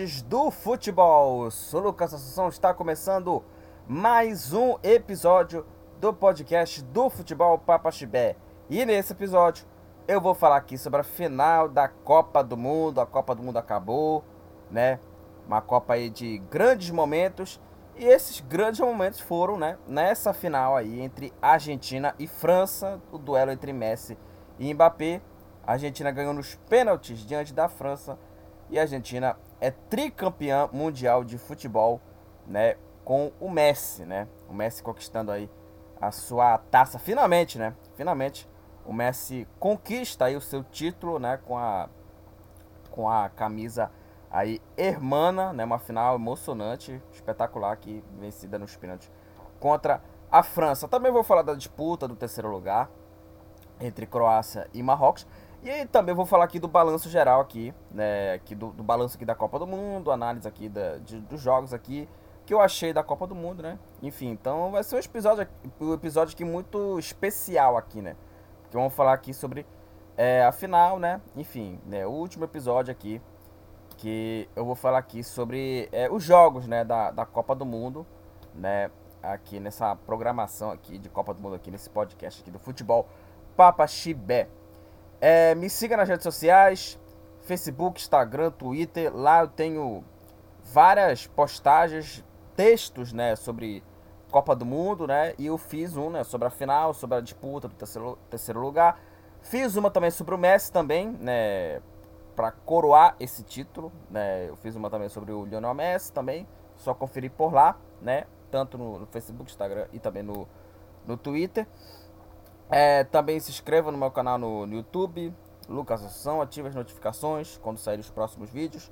do futebol! Sou Lucas Assunção, está começando mais um episódio do podcast do Futebol Papa Chibé. E nesse episódio eu vou falar aqui sobre a final da Copa do Mundo. A Copa do Mundo acabou, né? Uma Copa aí de grandes momentos. E esses grandes momentos foram, né, nessa final aí entre Argentina e França, o duelo entre Messi e Mbappé. A Argentina ganhou nos pênaltis diante da França e a Argentina é tricampeã mundial de futebol, né, com o Messi, né? O Messi conquistando aí a sua taça finalmente, né? Finalmente o Messi conquista aí o seu título, né, com a com a camisa aí hermana, né, uma final emocionante, espetacular aqui, vencida nos pênaltis contra a França. Também vou falar da disputa do terceiro lugar entre Croácia e Marrocos. E também vou falar aqui do balanço geral aqui, né, aqui do, do balanço aqui da Copa do Mundo, análise aqui da, de, dos jogos aqui que eu achei da Copa do Mundo, né? Enfim, então vai ser um episódio, um episódio aqui muito especial aqui, né? Que vamos falar aqui sobre é, a final, né? Enfim, né, o último episódio aqui que eu vou falar aqui sobre é, os jogos, né, da, da Copa do Mundo, né? Aqui nessa programação aqui de Copa do Mundo aqui nesse podcast aqui do futebol Papa Chibé. É, me siga nas redes sociais, Facebook, Instagram, Twitter. Lá eu tenho várias postagens, textos, né, sobre Copa do Mundo, né? E eu fiz um, né, sobre a final, sobre a disputa do terceiro, terceiro lugar. Fiz uma também sobre o Messi também, né, para coroar esse título, né? Eu fiz uma também sobre o Lionel Messi também, só conferir por lá, né? Tanto no, no Facebook, Instagram e também no, no Twitter. É, também se inscreva no meu canal no, no YouTube, Lucas Assunção, ative as notificações quando sair os próximos vídeos.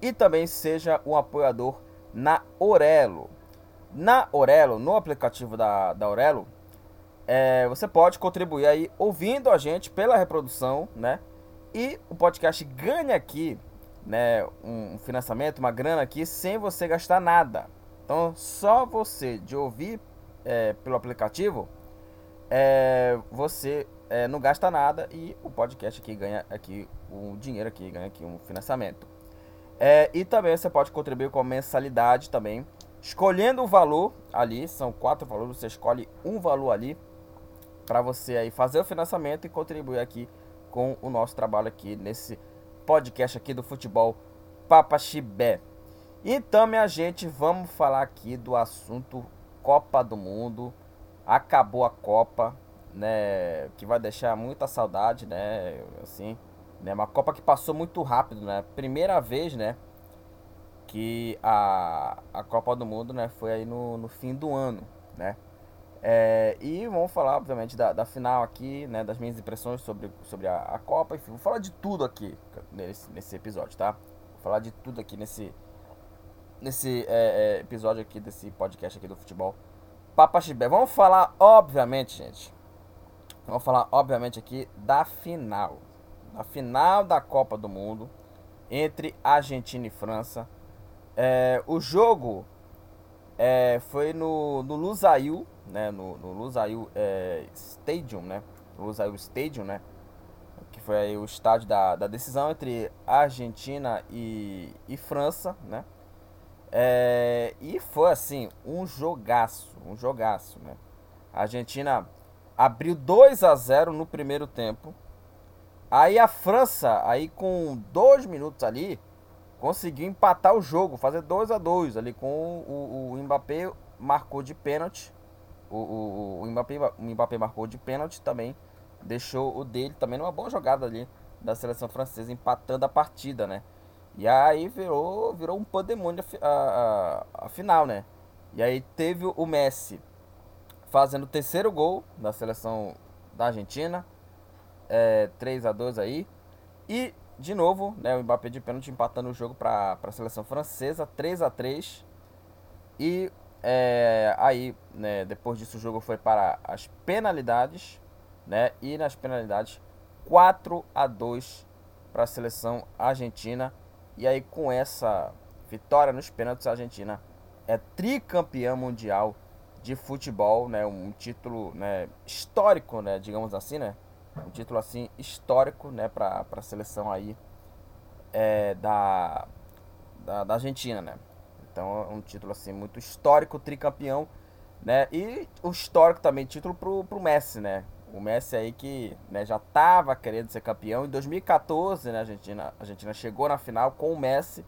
E também seja um apoiador na Orelo. Na Orelo, no aplicativo da, da Orelo, é, você pode contribuir aí ouvindo a gente pela reprodução, né? E o podcast ganha aqui, né, um financiamento, uma grana aqui, sem você gastar nada. Então, só você de ouvir é, pelo aplicativo, é, você é, não gasta nada e o podcast aqui ganha aqui um dinheiro aqui, ganha aqui um financiamento. É, e também você pode contribuir com a mensalidade também, escolhendo o valor ali, são quatro valores, você escolhe um valor ali para você aí fazer o financiamento e contribuir aqui com o nosso trabalho aqui nesse podcast aqui do futebol Papa Chibé. Então, minha gente, vamos falar aqui do assunto Copa do Mundo acabou a Copa, né? Que vai deixar muita saudade, né? Assim, né? Uma Copa que passou muito rápido, né? Primeira vez, né? Que a, a Copa do Mundo, né? Foi aí no, no fim do ano, né? É, e vamos falar, obviamente, da, da final aqui, né? Das minhas impressões sobre, sobre a, a Copa. Enfim, vou falar de tudo aqui nesse, nesse episódio, tá? Vou falar de tudo aqui nesse, nesse é, é, episódio aqui, desse podcast aqui do futebol Papa Chibé. Vamos falar, obviamente, gente. Vamos falar, obviamente, aqui da final. Da final da Copa do Mundo entre Argentina e França. É, o jogo é, foi no, no Lusail, né? No, no Lusail é, Stadium, né? Lusail Stadium, né? Que foi o estádio da, da decisão entre Argentina e, e França, né? É, e foi assim, um jogaço, um jogaço, né? A Argentina abriu 2 a 0 no primeiro tempo. Aí a França, aí com dois minutos ali, conseguiu empatar o jogo, fazer 2 a 2 ali com o, o, Mbappé marcou de pênalti. O, o, o, Mbappé, o Mbappé marcou de pênalti também. Deixou o dele também numa boa jogada ali da seleção francesa, empatando a partida, né? E aí virou, virou um pandemônio a, a, a, final, né? E aí teve o Messi fazendo o terceiro gol da seleção da Argentina. É, 3 a 2 aí. E, de novo, né, o Mbappé de pênalti empatando o jogo para a seleção francesa. 3 a 3 E é, aí, né, depois disso, o jogo foi para as penalidades. Né, e nas penalidades, 4 a 2 para a seleção argentina. E aí, com essa vitória nos pênaltis, a Argentina é tricampeã mundial de futebol, né? Um título né, histórico, né? Digamos assim, né? Um título assim histórico, né? Para a seleção aí é, da, da, da Argentina, né? Então é um título assim muito histórico, tricampeão, né? E o histórico também título pro, pro Messi, né? O Messi aí que né, já estava querendo ser campeão. Em 2014, né, a Argentina, a Argentina chegou na final com o Messi.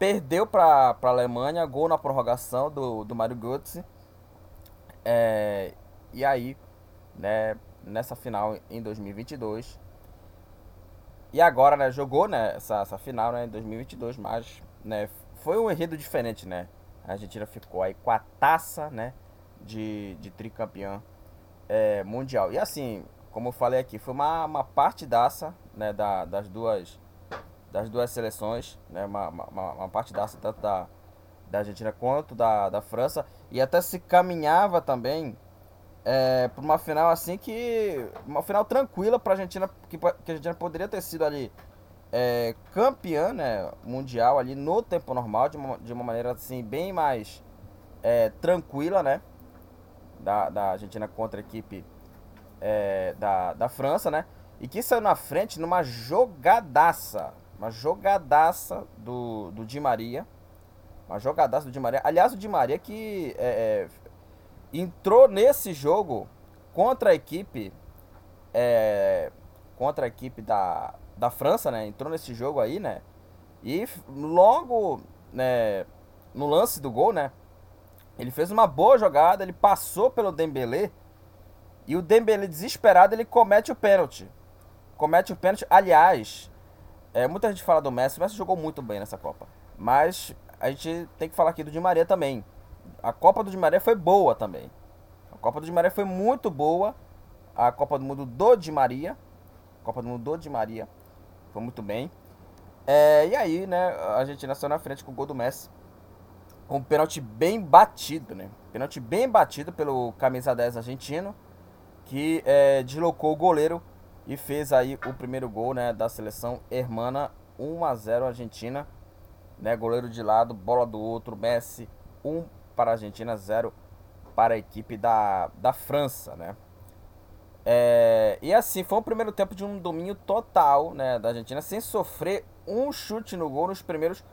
Perdeu para a Alemanha, gol na prorrogação do, do Mario Götze. É, e aí, né, nessa final em 2022. E agora, né, jogou né, essa, essa final né, em 2022, mas né, foi um enredo diferente, né? A Argentina ficou aí com a taça, né, de, de tricampeão é, mundial. E assim, como eu falei aqui, foi uma, uma partidaça, né, da, das duas das duas seleções, né, uma, uma, uma partidaça tanto da, da Argentina quanto da, da França, e até se caminhava também é, para uma final assim que. Uma final tranquila para a Argentina, que, que a Argentina poderia ter sido ali é, campeã né, mundial ali no tempo normal, de uma, de uma maneira assim bem mais é, tranquila, né? Da, da Argentina contra a equipe é, da, da França, né? E que saiu na frente numa jogadaça. Uma jogadaça do, do Di Maria. Uma jogadaça do Di Maria. Aliás, o Di Maria que é, é entrou nesse jogo contra a equipe. É, contra a equipe da, da França, né? Entrou nesse jogo aí, né? E logo, né, no lance do gol, né? Ele fez uma boa jogada, ele passou pelo Dembélé e o Dembélé desesperado, ele comete o pênalti. Comete o pênalti. Aliás, é, muita gente fala do Messi, o Messi jogou muito bem nessa Copa. Mas a gente tem que falar aqui do Di Maria também. A Copa do Di Maria foi boa também. A Copa do Di Maria foi muito boa. A Copa do Mundo do Di Maria. Copa do Mundo do Di Maria. Foi muito bem. É, e aí, né, a gente nasceu na frente com o gol do Messi. Um pênalti bem batido, né? Pênalti bem batido pelo camisa 10 argentino, que é, deslocou o goleiro e fez aí o primeiro gol, né, da seleção hermana 1 a 0 Argentina, né? Goleiro de lado, bola do outro, Messi 1 para a Argentina, 0 para a equipe da, da França, né? É, e assim, foi o primeiro tempo de um domínio total né, da Argentina, sem sofrer um chute no gol nos primeiros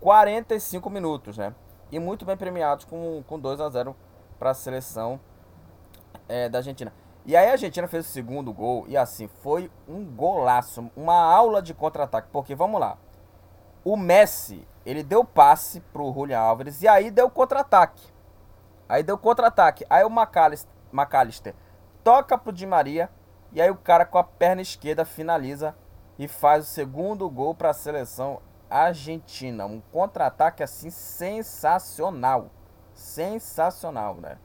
45 minutos, né? E muito bem premiados com, com 2 a 0 para a seleção é, da Argentina. E aí a Argentina fez o segundo gol e assim, foi um golaço, uma aula de contra-ataque. Porque, vamos lá, o Messi, ele deu passe pro Julian Álvares e aí deu contra-ataque. Aí deu contra-ataque. Aí o McAllister, McAllister toca pro Di Maria e aí o cara com a perna esquerda finaliza e faz o segundo gol para a seleção argentina. Um contra-ataque assim sensacional. Sensacional, né?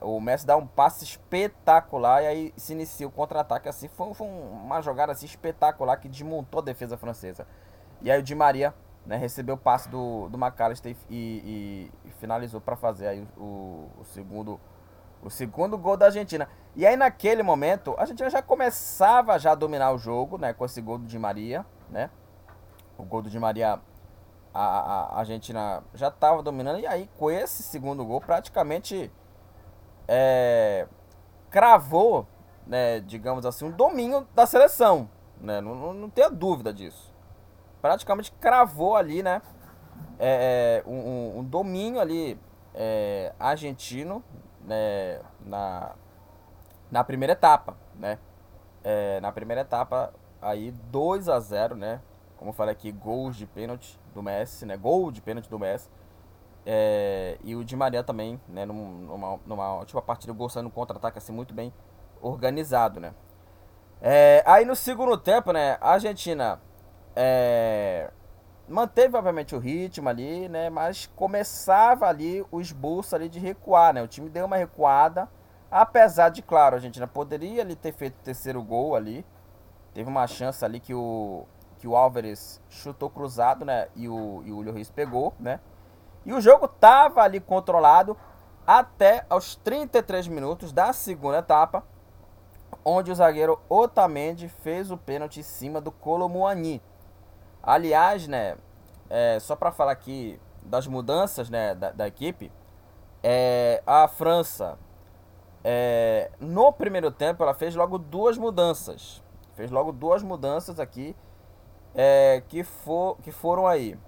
O Messi dá um passe espetacular e aí se inicia o contra-ataque assim. Foi, foi, uma jogada assim espetacular que desmontou a defesa francesa. E aí o Di Maria né, recebeu o passe do, do McAllister e, e, e finalizou para fazer aí o, o segundo o segundo gol da Argentina. E aí naquele momento, a Argentina já começava já a dominar o jogo, né? Com esse gol do Di Maria, né? O gol do Di Maria, a, a, a Argentina já estava dominando. E aí com esse segundo gol, praticamente é, cravou, né? Digamos assim, um domínio da seleção, né? Não, não, não tenha dúvida disso. Praticamente cravou ali, né? É, é um, um, domínio ali é, argentino né, na, na primeira etapa, né? É, na primeira etapa, aí 2 a 0 né? Como eu falei aqui, gols de pênalti do Messi, né? Gol de pênalti do Messi. É, e o Di Maria também, né? Numa, numa ótima partida, gol saindo no contra-ataque, assim, muito bem organizado, né? É, aí no segundo tempo, né? A Argentina é, manteve obviamente o ritmo ali, né? Mas começava ali o esboço ali de recuar, né? O time deu uma recuada, apesar de, claro, a Argentina poderia ali ter feito o terceiro gol ali. Teve uma chance ali que o que o Álvares chutou cruzado, né? E o e o pegou, né? E o jogo tava ali controlado até aos 33 minutos da segunda etapa, onde o zagueiro Otamendi fez o pênalti em cima do Colomuani. Aliás, né, é, só para falar aqui das mudanças né, da, da equipe, é, a França, é, no primeiro tempo, ela fez logo duas mudanças. Fez logo duas mudanças aqui. É, que, for, que foram aí.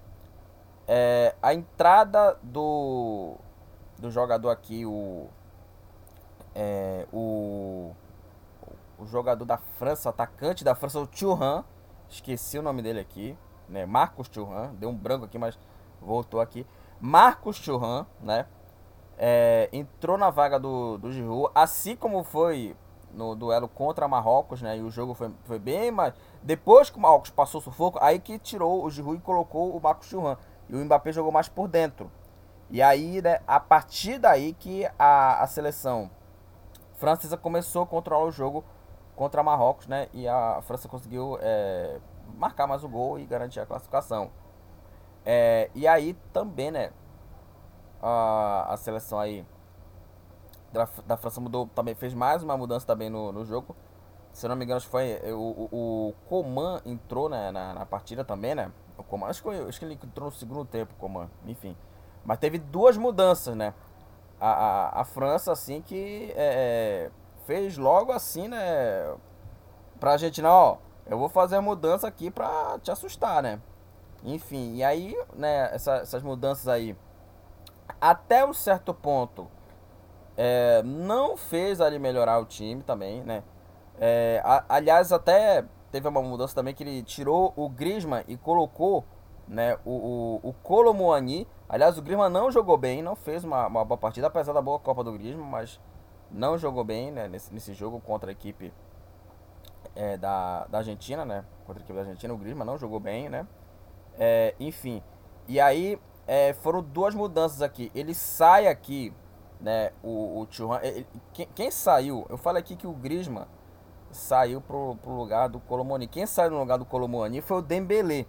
É, a entrada do, do jogador aqui, o, é, o, o jogador da França, atacante da França, o Thuram, esqueci o nome dele aqui, né? Marcos Thuram, deu um branco aqui, mas voltou aqui. Marcos Thuram, né? É, entrou na vaga do, do Giroud, assim como foi no duelo contra Marrocos, né? E o jogo foi, foi bem, mas depois que o Marrocos passou o sufoco, aí que tirou o Giroud e colocou o Marcos Thuram. E o Mbappé jogou mais por dentro. E aí, né, a partir daí que a, a seleção francesa começou a controlar o jogo contra Marrocos, né? E a França conseguiu é, marcar mais o gol e garantir a classificação. É, e aí também, né? A, a seleção aí da, da França mudou, também fez mais uma mudança também no, no jogo. Se eu não me engano, acho que foi o, o, Coman entrou né, na, na partida também, né? O Coman, acho que, acho que ele entrou no segundo tempo, Coman, enfim. Mas teve duas mudanças, né? A, a, a França, assim, que é, é fez logo assim, né? Pra gente, não, ó, eu vou fazer a mudança aqui pra te assustar, né? Enfim, e aí, né, essa, essas mudanças aí, até um certo ponto, é, não fez ali melhorar o time também, né? É, a, aliás, até teve uma mudança também que ele tirou o Griezmann e colocou né, o, o, o Colomuani. Aliás, o Griezmann não jogou bem, não fez uma, uma boa partida, apesar da boa Copa do Griezmann, mas não jogou bem né, nesse, nesse jogo contra a equipe é, da, da Argentina, né? Contra a equipe da Argentina, o Griezmann não jogou bem, né? É, enfim, e aí é, foram duas mudanças aqui. Ele sai aqui, né? O, o Thuram, quem, quem, saiu? Eu falei aqui que o Griezmann saiu pro, pro lugar do Colomoni. Quem saiu no lugar do Colomoni foi o Dembélé.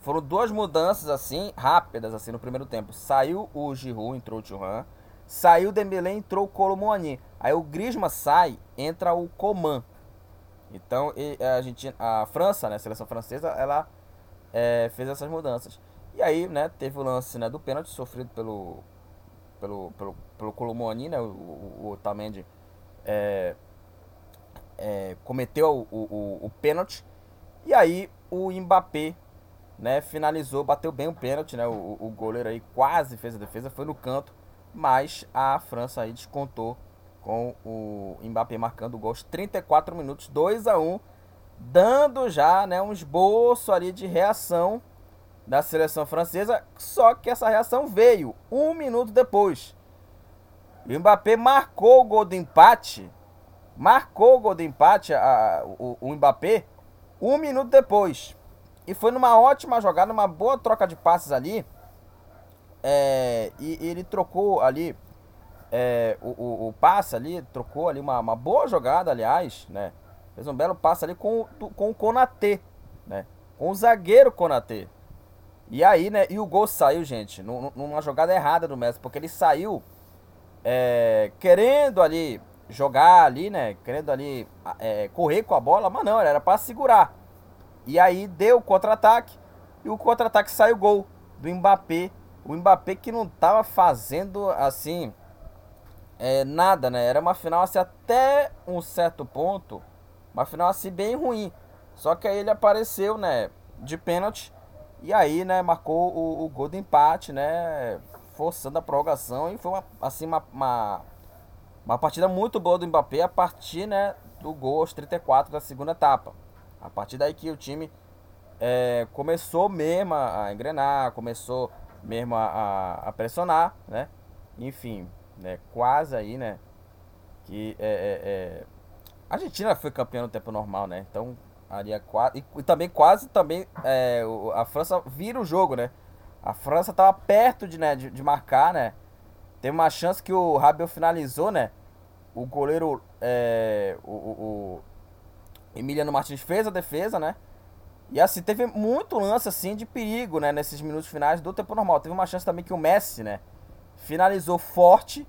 Foram duas mudanças assim, rápidas assim no primeiro tempo. Saiu o Giroud, entrou o Thuram. Saiu o Dembélé, entrou o Colomoni. Aí o Griezmann sai, entra o Coman. Então a, gente, a França, né, a seleção francesa, ela é, fez essas mudanças. E aí, né, teve o lance né, do pênalti sofrido pelo pelo pelo, pelo Colomoni, né, o, o, Otamendi é, é, cometeu o, o, o pênalti. E aí o Mbappé, né, finalizou, bateu bem o pênalti, né, o, o goleiro aí quase fez a defesa, foi no canto, mas a França aí descontou com o Mbappé marcando o gol aos 34 minutos, 2 a 1 dando já né, um esboço ali de reação da seleção francesa, só que essa reação veio um minuto depois. O Mbappé marcou o gol do empate, marcou o gol do empate, a, o, o Mbappé, um minuto depois. E foi numa ótima jogada, uma boa troca de passes ali. É, e, e ele trocou ali é, o, o, o, passe ali, trocou ali uma, uma boa jogada, aliás, né? Fez um belo passe ali com, com o Konatê, né? Com o zagueiro Konatê. E aí, né? E o gol saiu, gente, numa jogada errada do Messi, porque ele saiu é, querendo ali jogar ali, né? Querendo ali é, correr com a bola, mas não, era para segurar. E aí deu o contra-ataque e o contra-ataque saiu gol do Mbappé. O Mbappé que não tava fazendo assim é, nada, né? Era uma final assim, até um certo ponto, uma final assim bem ruim. Só que aí ele apareceu, né, de pênalti e aí, né, marcou o, o gol de empate, né, forçando a prorrogação e foi uma, assim uma, uma, uma partida muito boa do Mbappé a partir, né, do gol aos 34 da segunda etapa. A partir daí que o time é, começou mesmo a engrenar, começou mesmo a, a, a pressionar, né? Enfim, né? Quase aí, né? Que é, é, é... a Argentina foi campeã no tempo normal, né? Então ali é quase e, e, também quase também é, a França vira o jogo, né? A França tava perto de, né, de, de marcar, né? Tem uma chance que o Rabiot finalizou, né? O goleiro, é, o, o, o, Emiliano Martins fez a defesa, né? E assim, teve muito lance assim de perigo, né? Nesses minutos finais do tempo normal. Teve uma chance também que o Messi, né? finalizou forte.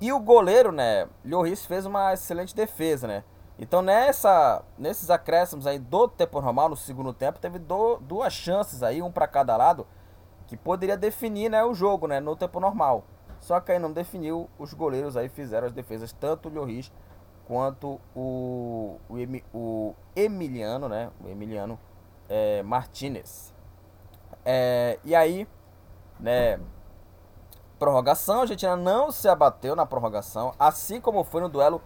E o goleiro, né, Lloris fez uma excelente defesa, né? Então nessa, nesses acréscimos aí do tempo normal, no segundo tempo, teve do, duas chances aí, um para cada lado, que poderia definir, né, o jogo, né, no tempo normal. Só que aí não definiu, os goleiros aí fizeram as defesas, tanto o Lloris quanto o, o, o Emiliano, né, o Emiliano é, Martinez. É, e aí, né, prorrogação, a Argentina não se abateu na prorrogação, assim como foi no duelo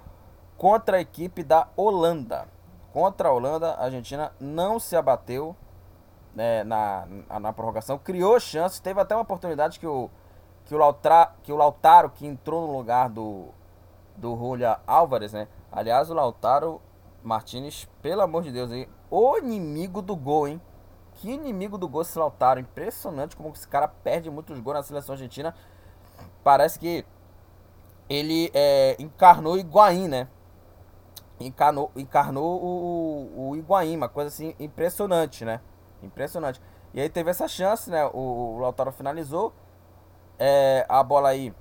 contra a equipe da Holanda. Contra a Holanda, a Argentina não se abateu né, na, na prorrogação, criou chances, teve até uma oportunidade que o, que o, Lautra, que o Lautaro, que entrou no lugar do, do Julia Álvares, né? Aliás, o Lautaro Martinez, pelo amor de Deus, aí, o inimigo do gol, hein? Que inimigo do gol esse Lautaro. Impressionante como esse cara perde muitos gols na seleção argentina. Parece que ele é, encarnou Higuaín, né? Encarnou, encarnou o, o Higuaín, uma coisa assim impressionante, né? Impressionante. E aí teve essa chance, né? O, o Lautaro finalizou. É, a bola aí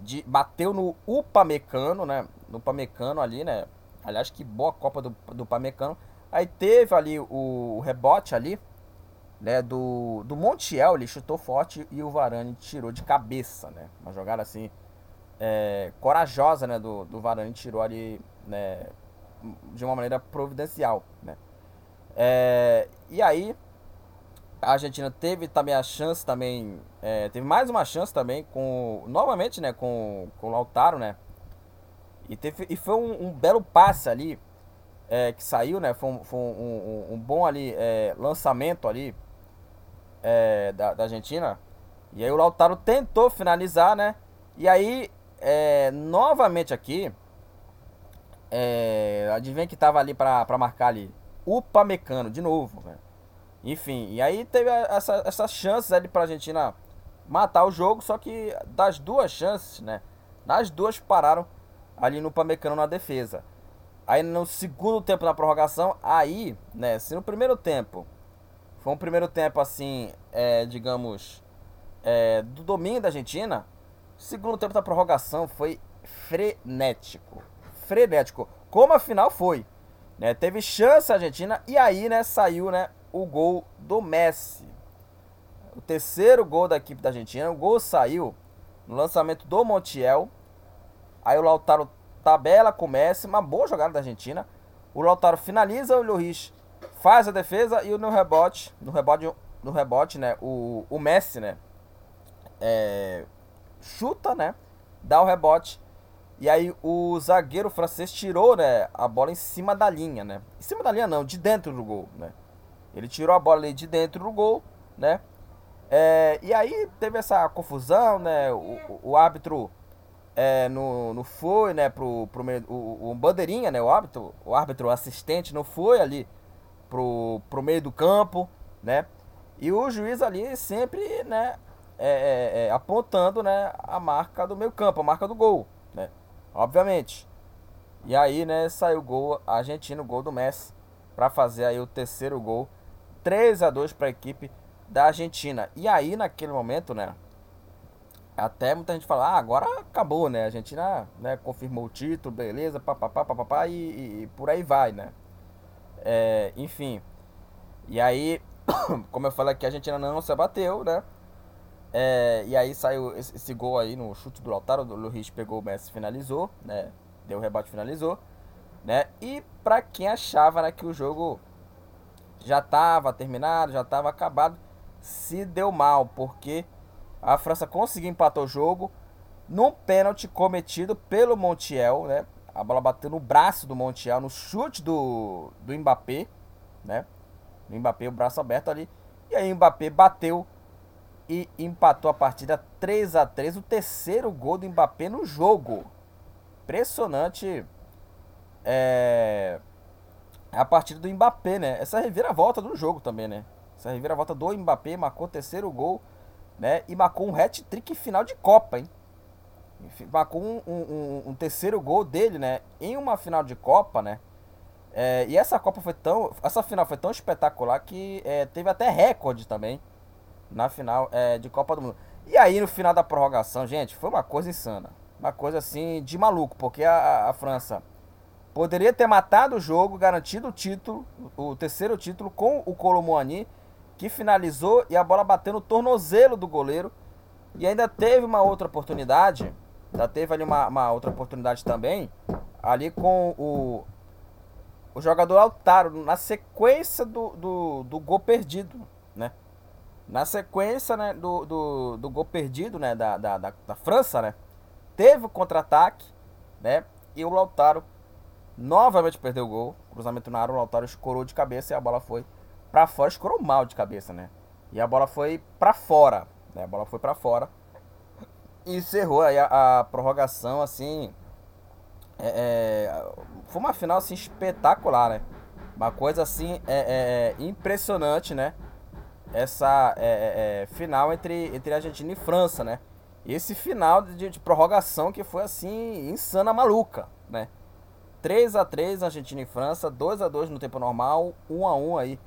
de, bateu no Upamecano, né? No Upamecano ali, né? Aliás, que boa Copa do, do Upamecano. Aí teve ali o, o rebote ali, né? Do, do Montiel, ele chutou forte e o Varane tirou de cabeça, né? Uma jogada assim, é, corajosa, né? Do, do Varane tirou ali, né? De uma maneira providencial, né? É, e aí, a Argentina teve também a chance também, é, teve mais uma chance também com, novamente, né, com, com o Lautaro, né, e, teve, e foi um, um belo passe ali, é, que saiu, né, foi um, foi um, um, um bom ali, é, lançamento ali, é, da, da Argentina, e aí o Lautaro tentou finalizar, né, e aí, é, novamente aqui, é, adivinha que tava ali para marcar ali, Upamecano, de novo. Enfim, e aí teve essa, essas chances ali pra Argentina matar o jogo, só que das duas chances, né? Nas duas pararam ali no Pamecano na defesa. Aí no segundo tempo na prorrogação, aí, né, se no primeiro tempo foi um primeiro tempo assim, é, digamos, é, do domínio da Argentina, segundo tempo da prorrogação foi frenético. Frenético. Como a final foi. Né? Teve chance a Argentina e aí, né, saiu, né, o gol do Messi. O terceiro gol da equipe da Argentina. O gol saiu no lançamento do Montiel. Aí o Lautaro tabela com o Messi. Uma boa jogada da Argentina. O Lautaro finaliza, o Lloris faz a defesa e no rebote, no rebote, no rebote, né, o, o Messi, né, é, chuta, né, dá o rebote e aí o zagueiro francês tirou, né, a bola em cima da linha, né? Em cima da linha não, de dentro do gol, né? Ele tirou a bola ali de dentro do gol, né? É, e aí teve essa confusão, né? O, o árbitro é, no, no foi, né? Pro, pro meio, o, o bandeirinha, né? O árbitro, o árbitro assistente não foi ali pro, pro meio do campo, né? E o juiz ali sempre, né? É, é, é apontando, né? A marca do meio campo, a marca do gol? Obviamente. E aí, né? Saiu o gol argentino, gol do Messi, para fazer aí o terceiro gol 3 a 2 para a equipe da Argentina. E aí, naquele momento, né? Até muita gente fala, ah, agora acabou, né? A Argentina né, confirmou o título, beleza, papapá, papapá, e, e por aí vai, né? É, enfim. E aí, como eu falei aqui, a Argentina não se abateu, né? É, e aí saiu esse, gol aí no chute do Lautaro, o Luiz pegou o Messi finalizou, né? Deu o rebote finalizou, né? E para quem achava né, que o jogo já estava terminado, já estava acabado, se deu mal, porque a França conseguiu empatar o jogo num pênalti cometido pelo Montiel, né? A bola bateu no braço do Montiel, no chute do, do Mbappé, né? O Mbappé, o braço aberto ali. E aí o Mbappé bateu e empatou a partida 3 a 3 o terceiro gol do Mbappé no jogo. Impressionante. É a partida do Mbappé, né? Essa reviravolta do jogo também, né? Essa reviravolta do Mbappé marcou o terceiro gol, né? E marcou um hat-trick final de Copa, hein? Marcou um, um, um, terceiro gol dele, né? Em uma final de Copa, né? É, e essa Copa foi tão. Essa final foi tão espetacular que é, teve até recorde também na final é, de Copa do Mundo. E aí, no final da prorrogação, gente, foi uma coisa insana. Uma coisa assim de maluco, porque a, a França Poderia ter matado o jogo, garantido o título, o terceiro título, com o Colomuani, que finalizou e a bola bateu no tornozelo do goleiro. E ainda teve uma outra oportunidade, ainda teve ali uma, uma outra oportunidade também, ali com o, o jogador Lautaro, na sequência do, do, do gol perdido, né? Na sequência né, do, do, do gol perdido, né, da, da, da, da França, né? Teve o contra-ataque, né? E o Lautaro novamente perdeu o gol. Cruzamento na área, o Lautaro escorou de cabeça e a bola foi para fora. Escorou mal de cabeça, né? E a bola foi para fora, né? A bola foi para fora. E encerrou aí a, a prorrogação, assim... É, é, foi uma final, assim, espetacular, né? Uma coisa, assim, é, é, é impressionante, né? Essa é, final entre, entre Argentina e França, né? E esse final de, de prorrogação que foi, assim, insana maluca, né? 3 a 3 Argentina e França, 2 a 2 no tempo normal, 1 a 1 aí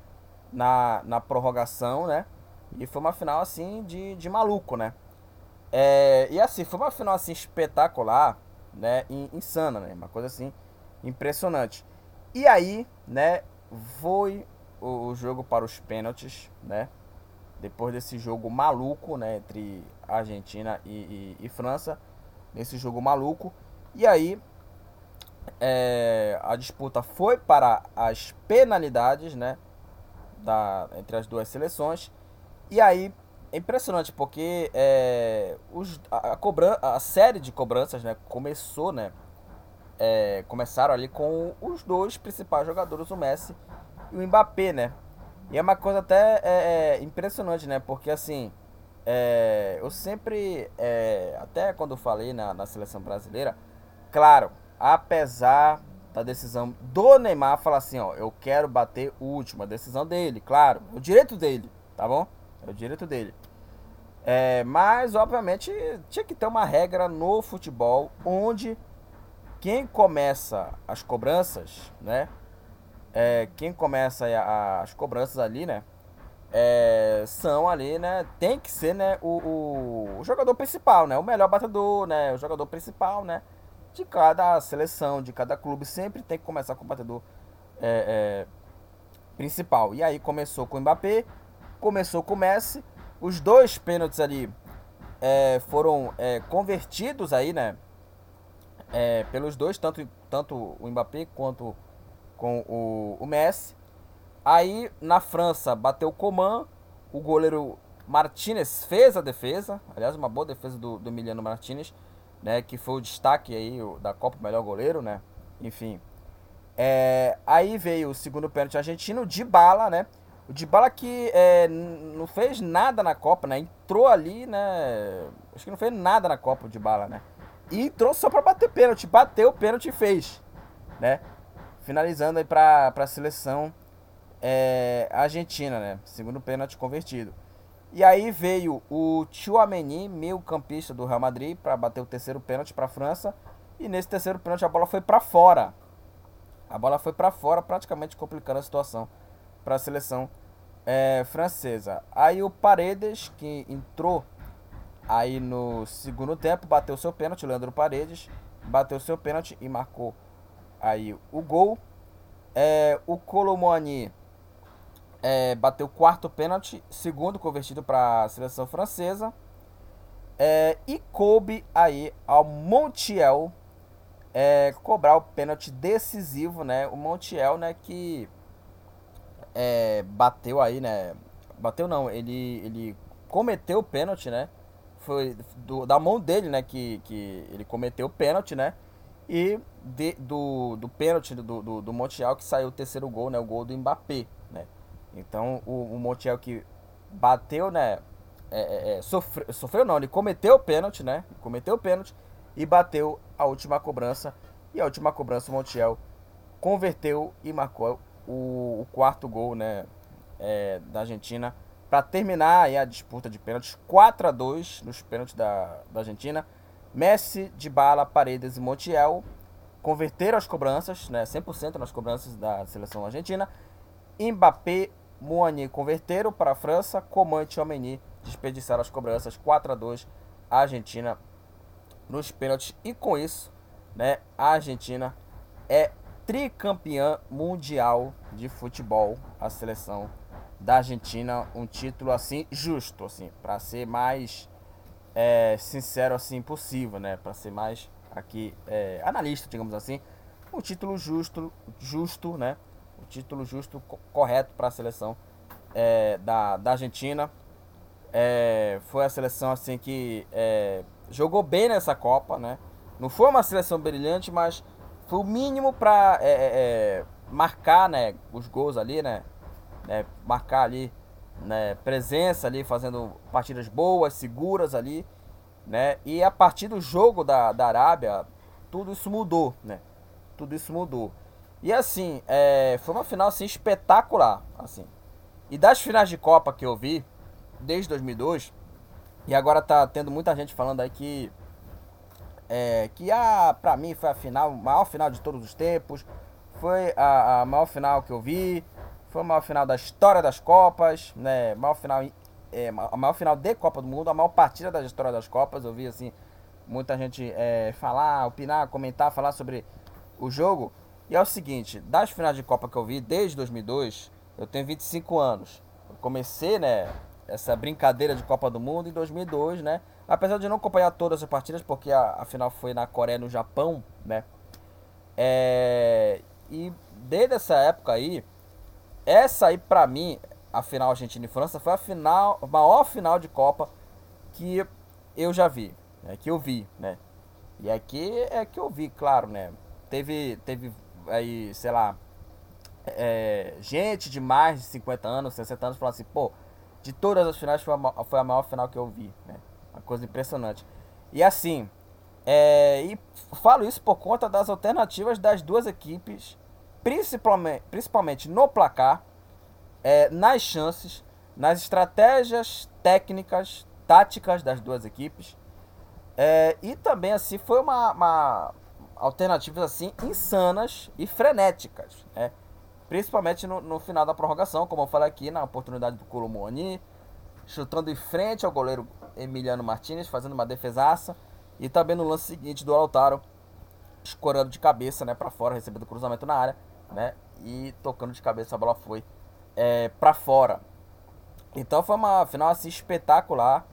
na, na prorrogação, né? E foi uma final assim de, de maluco, né? É, e assim, foi uma final assim espetacular, né? Insana, né? Uma coisa assim impressionante. E aí, né, foi o, o jogo para os pênaltis, né? Depois desse jogo maluco, né, entre Argentina e, e, e França, nesse jogo maluco. E aí, é, a disputa foi para as penalidades, né? Da, entre as duas seleções. E aí, é impressionante porque é, os, a, a, cobran a série de cobranças né, começou, né? É, começaram ali com os dois principais jogadores, o Messi e o Mbappé, né? E é uma coisa até é, é impressionante, né? Porque assim, é, eu sempre, é, até quando falei na, na seleção brasileira, claro, apesar da decisão do Neymar falar assim, ó, eu quero bater o último, a decisão dele, claro, é o direito dele, tá bom? É o direito dele. É, mas, obviamente, tinha que ter uma regra no futebol onde quem começa as cobranças, né? É, quem começa a, as cobranças ali, né? É, são ali, né? Tem que ser, né? O, o, o jogador principal, né? O melhor batedor, né? O jogador principal, né? de cada seleção, de cada clube, sempre tem que começar com o batedor é, é, principal. E aí começou com o Mbappé, começou com o Messi, os dois pênaltis ali é, foram é, convertidos aí, né? Pelos dois, tanto, tanto o Mbappé quanto com o, o Messi. Aí na França bateu o Coman, o goleiro Martinez fez a defesa, aliás, uma boa defesa do, do Emiliano Martinez né, que foi o destaque aí da Copa Melhor Goleiro, né? Enfim. É, aí veio o segundo pênalti argentino, de bala, né? O de bala que é, não fez nada na Copa, né? Entrou ali, né? Acho que não fez nada na Copa de bala, né? E entrou só para bater pênalti, bateu o pênalti e fez, né? Finalizando aí para a seleção é, argentina, né? Segundo pênalti convertido. E aí veio o Chouameni, meio campista do Real Madrid, para bater o terceiro pênalti para a França. E nesse terceiro pênalti a bola foi para fora. A bola foi para fora, praticamente complicando a situação para a seleção é, francesa. Aí o Paredes, que entrou aí no segundo tempo, bateu seu pênalti, Leandro Paredes, bateu seu pênalti e marcou aí o gol. É, o Colomani é, bateu o quarto pênalti, segundo convertido para a seleção francesa. É, e coube aí ao Montiel é, cobrar o pênalti decisivo, né? O Montiel, né, que é, bateu aí, né? Bateu não, ele, ele cometeu o pênalti, né? Foi do, da mão dele, né, que, que ele cometeu o pênalti, né? E de, do, do pênalti do, do, do Montiel que saiu o terceiro gol, né? O gol do Mbappé, né? Então o, o Montiel que bateu, né? É, é, é sofreu, sofreu não, ele cometeu o pênalti, né? Cometeu o pênalti e bateu a última cobrança. E a última cobrança o Montiel converteu e marcou o, o quarto gol, né? É, da Argentina para terminar a disputa de pênaltis 4 a 2 nos pênaltis da, da Argentina. Messi, de bala, Paredes e Montiel converteram as cobranças, né, 100% nas cobranças da seleção argentina. Mbappé, Moani converteram para a França, Coman e Tchouameni desperdiçaram as cobranças 4 a 2 a Argentina nos pênaltis. E com isso, né, a Argentina é tricampeã mundial de futebol, a seleção da Argentina, um título assim justo, assim, para ser mais é, sincero assim possível, né, para ser mais aqui é, analista, digamos assim, um título justo, justo, né? O título justo, correto para a seleção é, da, da Argentina. É, foi a seleção assim que é, jogou bem nessa Copa, né? Não foi uma seleção brilhante, mas foi o mínimo para é, é, marcar, né, os gols ali, né marcar ali, né, presença ali, fazendo partidas boas, seguras ali, né? E a partir do jogo da, da Arábia, tudo isso mudou, né? Tudo isso mudou. E assim, é, foi uma final assim espetacular, assim. E das finais de Copa que eu vi desde 2002, e agora tá tendo muita gente falando aí que é, que ah, pra mim foi a final, maior final de todos os tempos, foi a, a maior final que eu vi, foi a maior final da história das Copas, né? Maior final, é, a maior final de Copa do Mundo, a maior partida da história das Copas. Eu vi assim muita gente é, falar, opinar, comentar, falar sobre o jogo. E é o seguinte, das finais de Copa que eu vi desde 2002, eu tenho 25 anos. Eu comecei, né, essa brincadeira de Copa do Mundo em 2002, né? Apesar de não acompanhar todas as partidas, porque a, a final foi na Coreia e no Japão, né? É, e desde essa época aí, essa aí pra mim, a final Argentina e França, foi a final, a maior final de Copa que eu já vi, né? Que eu vi, né? E aqui é que eu vi, claro, né? Teve, teve aí, sei lá, é, gente de mais de 50 anos, 60 anos, falando assim, pô, de todas as finais foi a, foi a maior final que eu vi, né? Uma coisa impressionante. E assim, é, e falo isso por conta das alternativas das duas equipes, principalmente, principalmente no placar, é, nas chances, nas estratégias técnicas, táticas das duas equipes. É, e também assim foi uma, uma alternativas assim insanas e frenéticas, né? Principalmente no, no, final da prorrogação, como eu falei aqui, na oportunidade do Colomoni, chutando em frente ao goleiro Emiliano Martinez, fazendo uma defesaça. E também no lance seguinte do Lautaro, escorando de cabeça, né, para fora, recebendo cruzamento na área, né? E tocando de cabeça a bola foi é, para fora. Então foi uma final assim espetacular.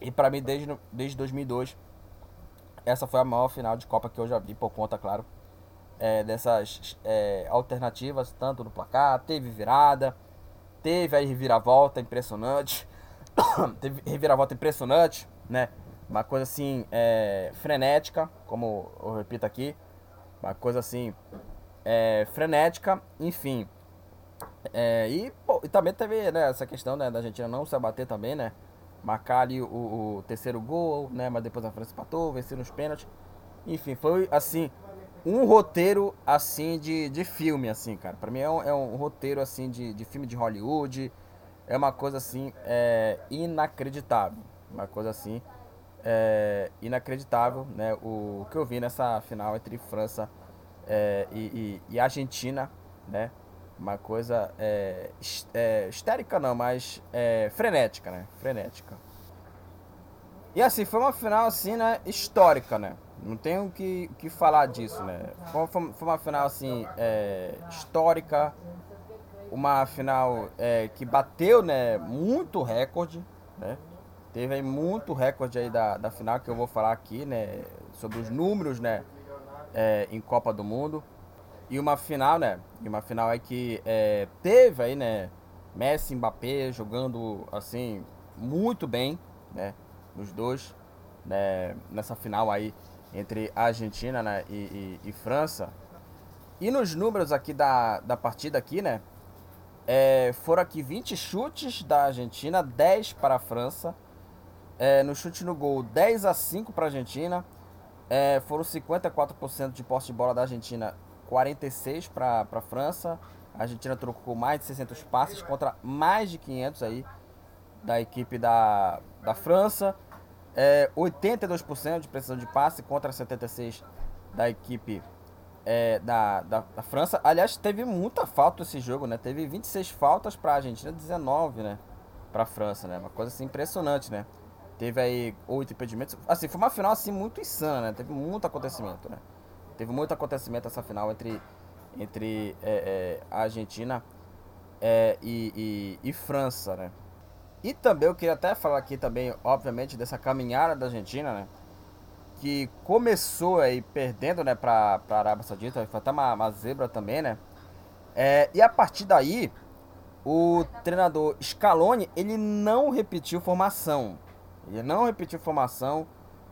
E para mim desde desde 2002 essa foi a maior final de Copa que eu já vi por conta, claro, é, dessas é, alternativas, tanto no placar, teve virada, teve aí reviravolta impressionante, teve reviravolta impressionante, né? Uma coisa assim, é, frenética, como eu repito aqui, uma coisa assim, é, frenética, enfim. É, e, e também teve né, essa questão né, da Argentina não se abater também, né? Marcar ali o, o terceiro gol, né? Mas depois a França empatou, vencer nos pênaltis. Enfim, foi assim, um roteiro assim de, de filme, assim, cara. Pra mim é um, é um roteiro assim de, de filme de Hollywood. É uma coisa assim é, inacreditável. Uma coisa assim é, inacreditável, né? O que eu vi nessa final entre França é, e, e, e, Argentina, né? Uma coisa é, é, histérica não, mas é, frenética, né? Frenética. E assim, foi uma final assim, né? Histórica, né? Não tenho o que, que falar disso, né? Foi, foi uma final, assim, é, histórica. Uma final é, que bateu, né, muito recorde, né? Teve aí muito recorde aí da, da final que eu vou falar aqui, né? Sobre os números, né? É, em Copa do Mundo. E uma final, né? E uma final aí que é, teve aí, né? Messi e Mbappé jogando, assim, muito bem, né? Os dois, né? Nessa final aí entre Argentina né, e, e, e, França. E nos números aqui da, da partida aqui, né? É, foram aqui 20 chutes da Argentina, 10 para a França. É, no chute no gol, 10 a 5 para a Argentina. É, foram 54% de posse de bola da Argentina, 46 para a França. A Argentina trocou mais de 600 passes contra mais de 500 aí da equipe da, da França. É, 82% de precisão de passe contra 76% da equipe é, da, da, da, França. Aliás, teve muita falta esse jogo, né? Teve 26 faltas para a Argentina, 19, né? Para a França, né? Uma coisa assim impressionante, né? Teve aí oito impedimentos. Assim, foi uma final assim muito insana, né? Teve muito acontecimento, né? Teve muito acontecimento essa final entre, entre é, é a Argentina é, e, e, e França, né? E também eu queria até falar aqui também, obviamente, dessa caminhada da Argentina, né? que começou aí perdendo, né, para a Arábia Saudita, foi até uma, uma zebra também, né? É, e a partir daí, o treinador Scaloni, ele não repetiu formação. Ele não repetiu formação.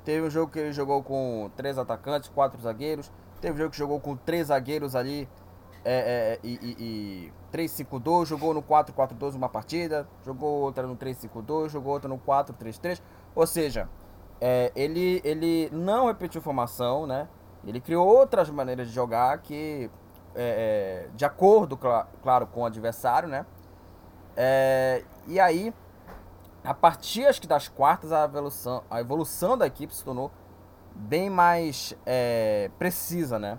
Teve um jogo que ele jogou com três atacantes, quatro zagueiros. Teve um jogo que jogou com três zagueiros ali é, é, e, e, e 3-5-2. Jogou no 4-4-2 uma partida. Jogou outra no 3-5-2. Jogou outra no 4-3-3. Ou seja, é, ele, ele não repetiu formação, né? Ele criou outras maneiras de jogar que, é, é, de acordo, claro, com o adversário, né? É, e aí, a partir acho que das quartas, a evolução, a evolução da equipe se tornou bem mais é, precisa, né?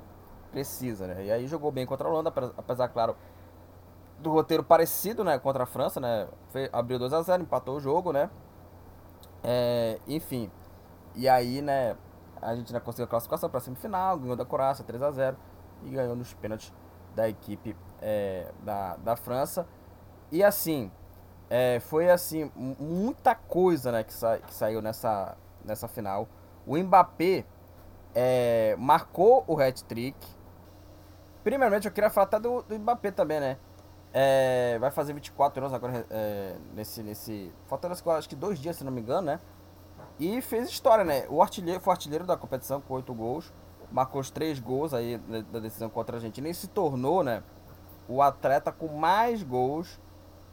Precisa, né? E aí jogou bem contra a Holanda, apesar, claro, do roteiro parecido, né? Contra a França, né? Foi, abriu 2 a 0 empatou o jogo, né? É, enfim. E aí, né? A gente já conseguiu a classificação para a semifinal, ganhou da Croácia 3 a 0 e ganhou nos pênaltis da equipe é, da, da França. E assim, é, foi assim, muita coisa né, que, sa que saiu nessa, nessa final. O Mbappé é, marcou o hat-trick. Primeiramente, eu queria falar até do, do Mbappé também, né? É, vai fazer 24 anos agora é, nesse, nesse. Faltando acho que dois dias, se não me engano, né? E fez história, né? O artilheiro foi artilheiro da competição com oito gols. Marcou os três gols aí da decisão contra a Argentina e se tornou, né? O atleta com mais gols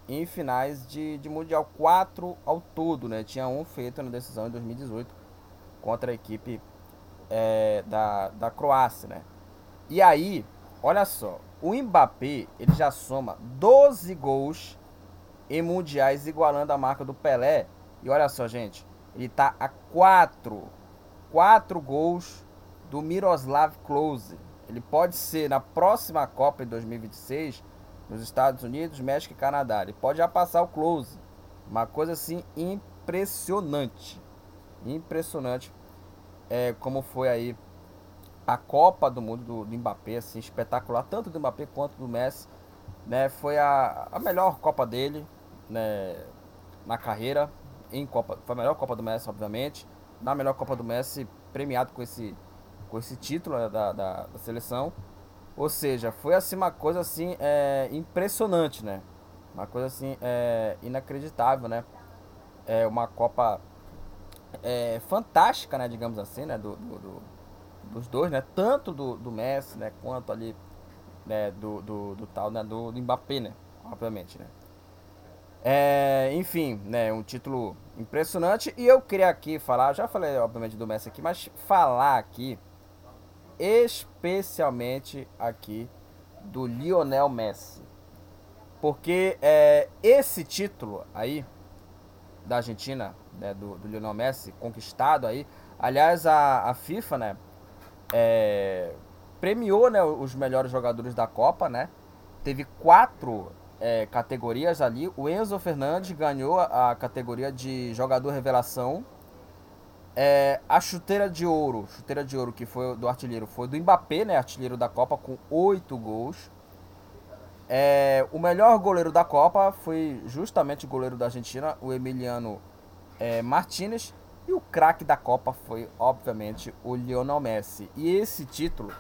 em finais de, de Mundial. Quatro ao todo, né? Tinha um feito na decisão em 2018 contra a equipe é, da, da Croácia, né? E aí, olha só, o Mbappé ele já soma 12 gols em mundiais, igualando a marca do Pelé. E olha só, gente, ele tá a 4, 4 gols do Miroslav Klose. Ele pode ser na próxima Copa em 2026 nos Estados Unidos, México e Canadá. Ele pode já passar o close. Uma coisa assim impressionante. Impressionante é, como foi aí a Copa do Mundo do, do Mbappé, assim, espetacular, tanto do Mbappé quanto do Messi. Né, foi a, a melhor Copa dele né, na carreira. Em Copa, foi a melhor Copa do Messi, obviamente. Na melhor Copa do Messi, premiado com esse, com esse título né, da, da, da seleção. Ou seja, foi assim uma coisa assim é, impressionante, né? Uma coisa assim é, inacreditável, né? É uma Copa é, fantástica, né? Digamos assim, né? Do, do, do, dos dois, né? Tanto do, do Messi, né? Quanto ali né? do, do, do tal, né? Do, do Mbappé, né? Obviamente, né? É, enfim, né? Um título impressionante. E eu queria aqui falar, já falei obviamente do Messi aqui, mas falar aqui especialmente aqui do Lionel Messi. Porque é, esse título aí da Argentina, né, do, do, Lionel Messi, conquistado aí, aliás, a, a FIFA, né, é, premiou né, os melhores jogadores da Copa, né, teve quatro é, categorias ali, o Enzo Fernandes ganhou a, a categoria de jogador revelação, é, a chuteira de ouro, chuteira de ouro que foi do artilheiro, foi do Mbappé, né, artilheiro da Copa com oito gols. É, o melhor goleiro da Copa foi justamente o goleiro da Argentina, o Emiliano é, Martinez. E o craque da Copa foi, obviamente, o Lionel Messi. E esse título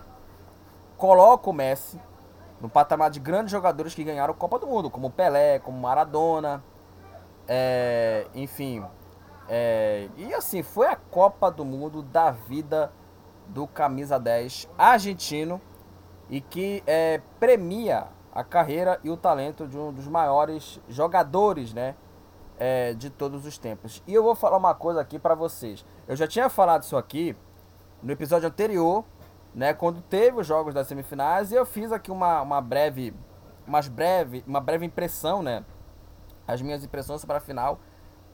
coloca o Messi no patamar de grandes jogadores que ganharam a Copa do Mundo, como Pelé, como Maradona, é, enfim, é, e assim, foi a Copa do Mundo da vida do camisa 10 argentino e que é, premia a carreira e o talento de um dos maiores jogadores, né, é, de todos os tempos. E eu vou falar uma coisa aqui para vocês. Eu já tinha falado isso aqui no episódio anterior, né, quando teve os jogos das semifinais e eu fiz aqui uma, uma breve, umas breve, uma breve impressão, né, as minhas impressões para a final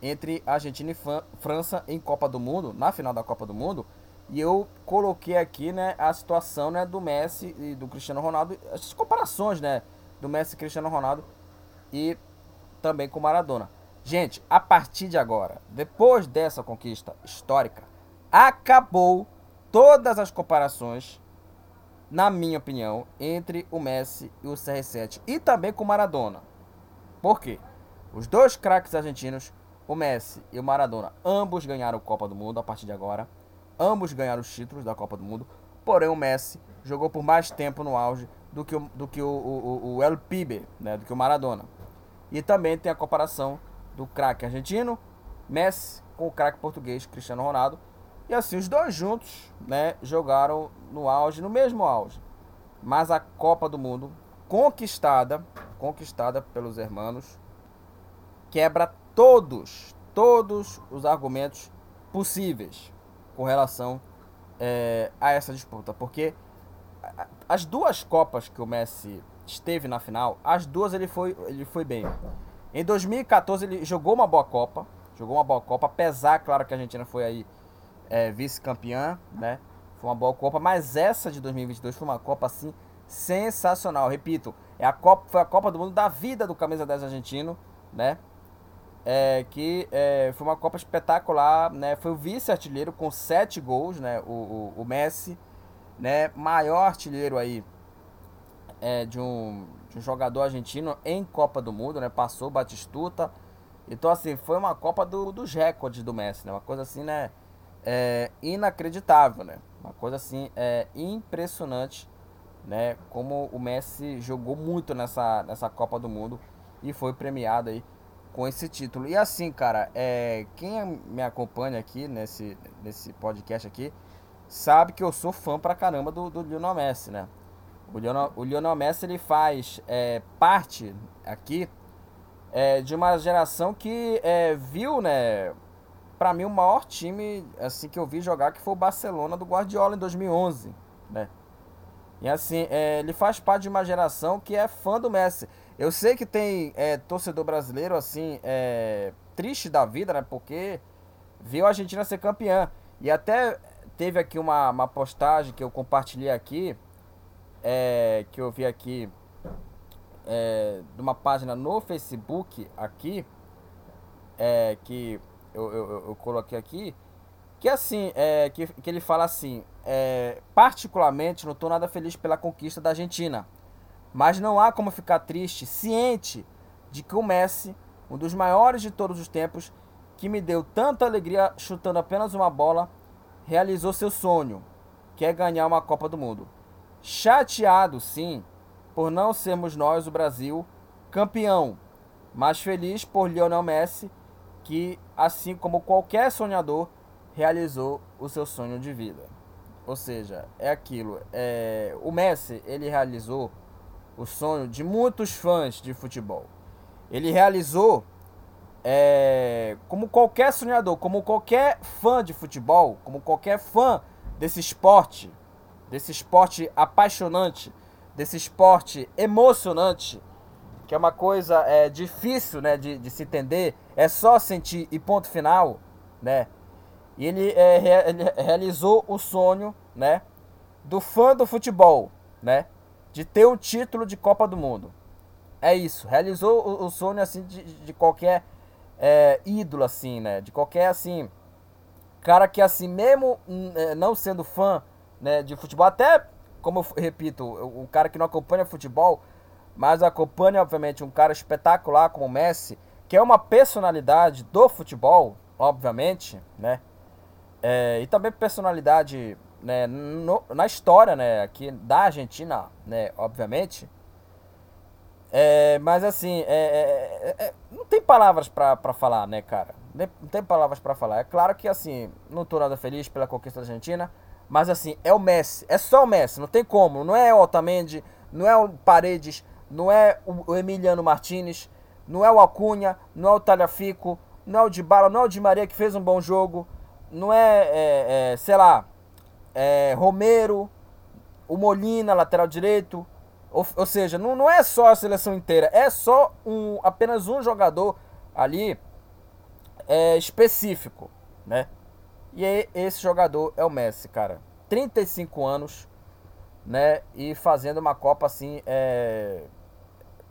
entre Argentina e França em Copa do Mundo, na final da Copa do Mundo. E eu coloquei aqui, né, a situação, né, do Messi e do Cristiano Ronaldo, as comparações, né, do Messi e Cristiano Ronaldo e também com Maradona. Gente, a partir de agora, depois dessa conquista histórica, acabou todas as comparações, na minha opinião, entre o Messi e o CR7 e também com Maradona. Por quê? Os dois craques argentinos o Messi e o Maradona, ambos ganharam a Copa do Mundo a partir de agora. ambos ganharam os títulos da Copa do Mundo, porém o Messi jogou por mais tempo no auge do que o, do que o, o, o El Pibe, né, do que o Maradona. E também tem a comparação do craque argentino, Messi, com o craque português, Cristiano Ronaldo. E assim, os dois juntos né, jogaram no auge, no mesmo auge. Mas a Copa do Mundo, conquistada, conquistada pelos hermanos, quebra todos, todos os argumentos possíveis com relação é, a essa disputa. Porque as duas Copas que o Messi esteve na final, as duas ele foi, ele foi bem. Em 2014 ele jogou uma boa Copa, jogou uma boa Copa, apesar, claro, que a Argentina foi aí é, vice-campeã, né? Foi uma boa Copa, mas essa de 2022 foi uma Copa, assim, sensacional. Repito, é a Copa, foi a Copa do Mundo da vida do camisa 10 argentino, né? É, que é, foi uma Copa espetacular, né? Foi o vice-artilheiro com sete gols, né? O, o, o Messi, né? Maior artilheiro aí é, de, um, de um jogador argentino em Copa do Mundo, né? Passou Batistuta. Então, assim, foi uma Copa do, dos recordes do Messi, né? Uma coisa assim, né? É, inacreditável, né? Uma coisa assim, é impressionante, né? Como o Messi jogou muito nessa, nessa Copa do Mundo e foi premiado aí com esse título. E assim, cara, é, quem me acompanha aqui nesse, nesse podcast aqui sabe que eu sou fã pra caramba do, do Lionel Messi, né? O Lionel, o Lionel Messi ele faz é, parte aqui é, de uma geração que é, viu, né, para mim o maior time assim que eu vi jogar que foi o Barcelona do Guardiola em 2011, né? E assim, é, ele faz parte de uma geração que é fã do Messi. Eu sei que tem é, torcedor brasileiro assim é, triste da vida, né? Porque viu a Argentina ser campeã. E até teve aqui uma, uma postagem que eu compartilhei aqui, é, que eu vi aqui é, de uma página no Facebook aqui, é, que eu, eu, eu, coloquei aqui, que assim, é, que, que ele fala assim, particularmente não estou nada feliz pela conquista da Argentina, mas não há como ficar triste, ciente de que o Messi, um dos maiores de todos os tempos, que me deu tanta alegria chutando apenas uma bola, realizou seu sonho, que é ganhar uma Copa do Mundo. Chateado, sim, por não sermos nós, o Brasil, campeão, mas feliz por Lionel Messi, que, assim como qualquer sonhador, realizou o seu sonho de vida. Ou seja, é aquilo. É... O Messi, ele realizou o sonho de muitos fãs de futebol. Ele realizou, é... como qualquer sonhador, como qualquer fã de futebol, como qualquer fã desse esporte, desse esporte apaixonante, desse esporte emocionante, que é uma coisa é, difícil né, de, de se entender, é só sentir e ponto final, né? E ele, é, ele realizou o sonho, né, do fã do futebol, né, de ter um título de Copa do Mundo. É isso, realizou o, o sonho assim de, de qualquer é, ídolo assim, né, de qualquer assim cara que assim mesmo hum, é, não sendo fã, né, de futebol, até como eu repito, um cara que não acompanha futebol, mas acompanha obviamente um cara espetacular como o Messi, que é uma personalidade do futebol, obviamente, né? É, e também personalidade né, no, na história né, aqui da Argentina, né, obviamente. É, mas assim, é, é, é, é não tem palavras para falar, né, cara? Não tem palavras para falar. É claro que assim, não tô nada feliz pela conquista da Argentina, mas assim, é o Messi, é só o Messi, não tem como. Não é o Otamendi, não é o Paredes, não é o Emiliano Martinez, não é o Acunha, não é o Talhafico, não é o Dybala, não é o Di Maria que fez um bom jogo não é, é, é sei lá, é, Romero, o Molina, lateral direito. Ou, ou seja, não, não é só a seleção inteira, é só um, apenas um jogador ali é, específico, né? E aí, esse jogador é o Messi, cara. 35 anos, né? E fazendo uma Copa assim, é,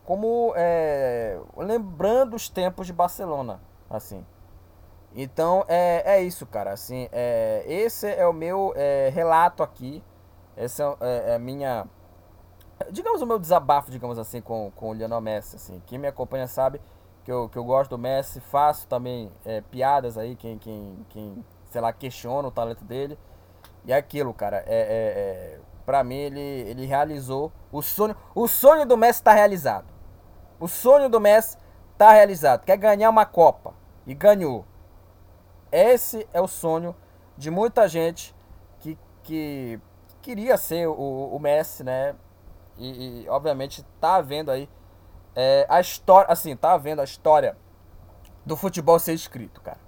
como é, lembrando os tempos de Barcelona, assim. Então é, é isso, cara. Assim, é, esse é o meu é, relato aqui. Essa é, é, a minha. Digamos o meu desabafo, digamos assim, com, com o Lionel Messi. Assim. Quem me acompanha sabe que eu, que eu gosto do Messi, faço também é, piadas aí, quem, quem, quem, sei lá, questiona o talento dele. E é aquilo, cara, é, é, é para mim ele, ele realizou o sonho. O sonho do Messi tá realizado. O sonho do Messi tá realizado. Quer ganhar uma Copa e ganhou. Esse é o sonho de muita gente que, que queria ser o, o Messi, né? E, e, obviamente tá vendo aí é, a história, assim, tá vendo a história do futebol ser escrito, cara.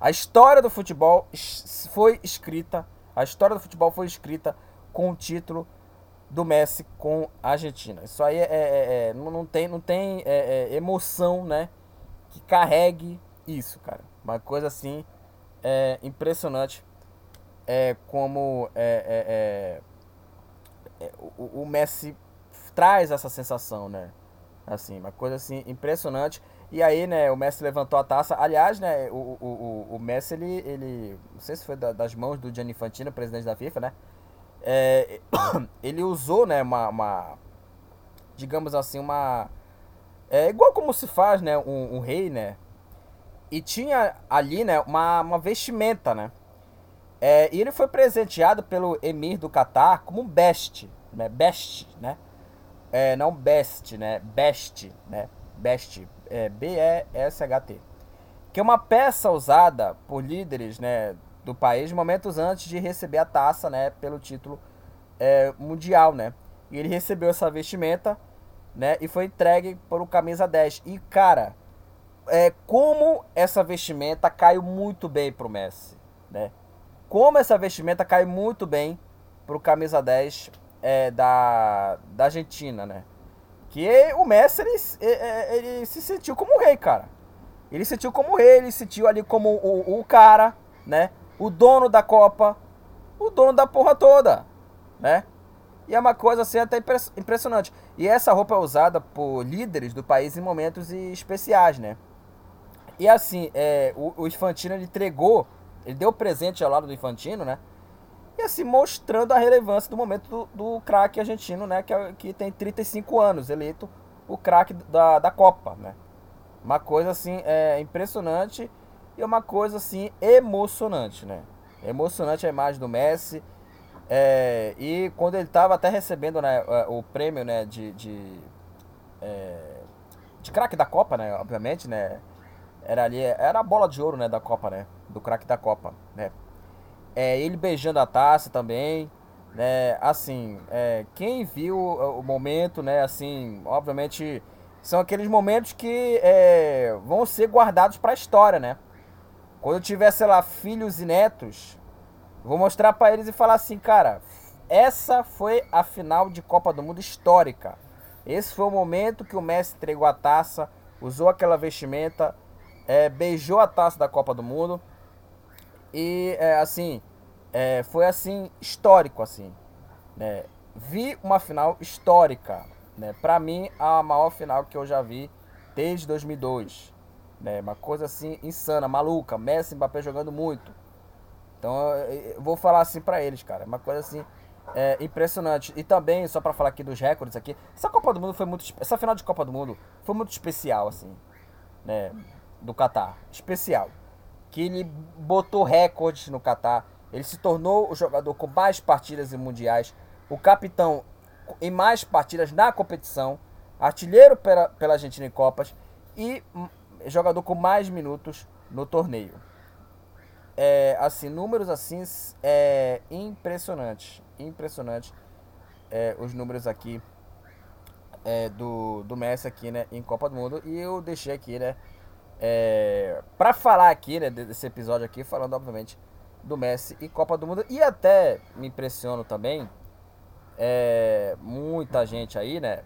A história do futebol foi escrita, a história do futebol foi escrita com o título do Messi com a Argentina. Isso aí é, é, é não, não, tem, não tem é, é, emoção, né? Que carregue isso, cara. Uma coisa assim é, impressionante é como é, o, o, Messi traz essa sensação, né? Assim, uma coisa assim impressionante. E aí, né, o Messi levantou a taça. Aliás, né, o, o, o, o Messi, ele, ele. Não sei se foi das mãos do Gianni Infantino, presidente da FIFA, né? é, ele usou, né, uma, uma, digamos assim, uma, é igual como se faz, né, um, um, rei, né, e tinha ali, né, uma, uma vestimenta, né, é, e ele foi presenteado pelo emir do Catar como um best, né, best, né, é, não best, né, best, né, best, é, B-E-S-H-T, que é uma peça usada por líderes, né, do país momentos antes de receber a taça, né, pelo título é, mundial, né? E ele recebeu essa vestimenta, né, e foi entregue por o camisa 10. E cara, é como essa vestimenta caiu muito bem pro Messi, né? Como essa vestimenta cai muito bem pro camisa 10 é, da, da Argentina, né? Que o Messi ele, ele, ele se sentiu como rei, cara. Ele se sentiu como rei, ele se sentiu ali como o, o cara, né? o dono da Copa, o dono da porra toda, né? E é uma coisa assim até impressionante. E essa roupa é usada por líderes do país em momentos especiais, né? E assim, é, o, o Infantino ele entregou, ele deu presente ao lado do Infantino, né? E assim, mostrando a relevância do momento do, do craque argentino, né? Que, é, que tem 35 anos, eleito o craque da, da Copa, né? Uma coisa assim, é impressionante e é uma coisa assim emocionante, né? Emocionante a imagem do Messi. É, e quando ele estava até recebendo né, o prêmio né, de, de, é, de craque da Copa, né? Obviamente, né? Era ali, era a bola de ouro né, da Copa, né? Do craque da Copa, né? É, ele beijando a taça também, né? Assim, é, quem viu o momento, né? Assim, obviamente, são aqueles momentos que é, vão ser guardados para a história, né? Quando eu tiver, sei lá, filhos e netos, vou mostrar para eles e falar assim, cara, essa foi a final de Copa do Mundo histórica. Esse foi o momento que o Messi entregou a taça, usou aquela vestimenta, é, beijou a taça da Copa do Mundo. E é, assim, é, foi assim, histórico assim. Né? Vi uma final histórica. Né? Para mim, a maior final que eu já vi desde 2002. Né? Uma coisa assim insana, maluca. Messi e Mbappé jogando muito. Então eu vou falar assim para eles, cara. Uma coisa assim é, impressionante. E também, só para falar aqui dos recordes aqui, essa Copa do Mundo foi muito. Essa final de Copa do Mundo foi muito especial, assim. Né? Do Qatar. Especial. Que ele botou recordes no Qatar. Ele se tornou o jogador com mais partidas em mundiais. O capitão em mais partidas na competição. Artilheiro pela, pela Argentina em Copas. E jogador com mais minutos no torneio. É, assim, números assim, é impressionante, impressionante é, os números aqui é, do, do Messi aqui, né, em Copa do Mundo. E eu deixei aqui, né, é, para falar aqui, né, desse episódio aqui, falando, obviamente, do Messi e Copa do Mundo. E até me impressiono também, é, muita gente aí, né,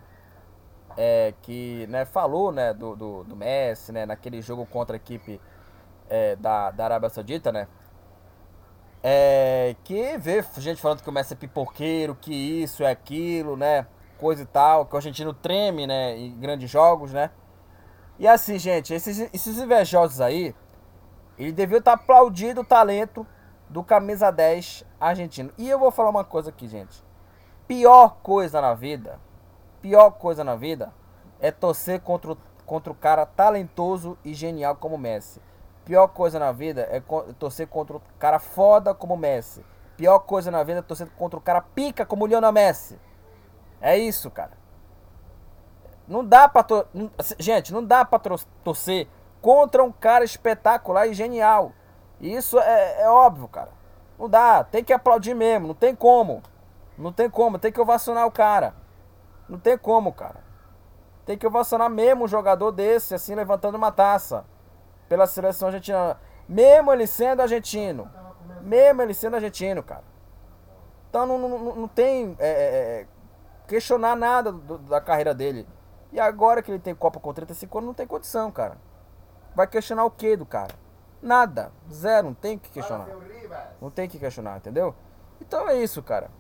é, que né, falou né, do, do, do, Messi né, naquele jogo contra a equipe é, da, da Arábia Saudita, né? É, que vê gente falando que o Messi é pipoqueiro, que isso é aquilo, né? Coisa e tal, que o argentino treme, né? Em grandes jogos, né? E assim, gente, esses, esses invejosos aí, ele devia estar aplaudindo o talento do camisa 10 argentino. E eu vou falar uma coisa aqui, gente. Pior coisa na vida pior coisa na vida é torcer contra o, contra o cara talentoso e genial como Messi. Pior coisa na vida é torcer contra o cara foda como Messi. Pior coisa na vida é torcer contra o cara pica como o Lionel Messi. É isso, cara. Não dá pra. To... Gente, não dá pra torcer contra um cara espetacular e genial. Isso é, é óbvio, cara. Não dá. Tem que aplaudir mesmo. Não tem como. Não tem como. Tem que ovacionar o cara. Não tem como, cara. Tem que ovacionar mesmo um jogador desse, assim, levantando uma taça. Pela seleção argentina. Mesmo ele sendo argentino. Mesmo ele sendo argentino, cara. Então não, não, não tem é, é, é questionar nada do, da carreira dele. E agora que ele tem Copa com 35 anos, não tem condição, cara. Vai questionar o que do cara? Nada. Zero. Não tem que questionar. Não tem que questionar, entendeu? Então é isso, cara.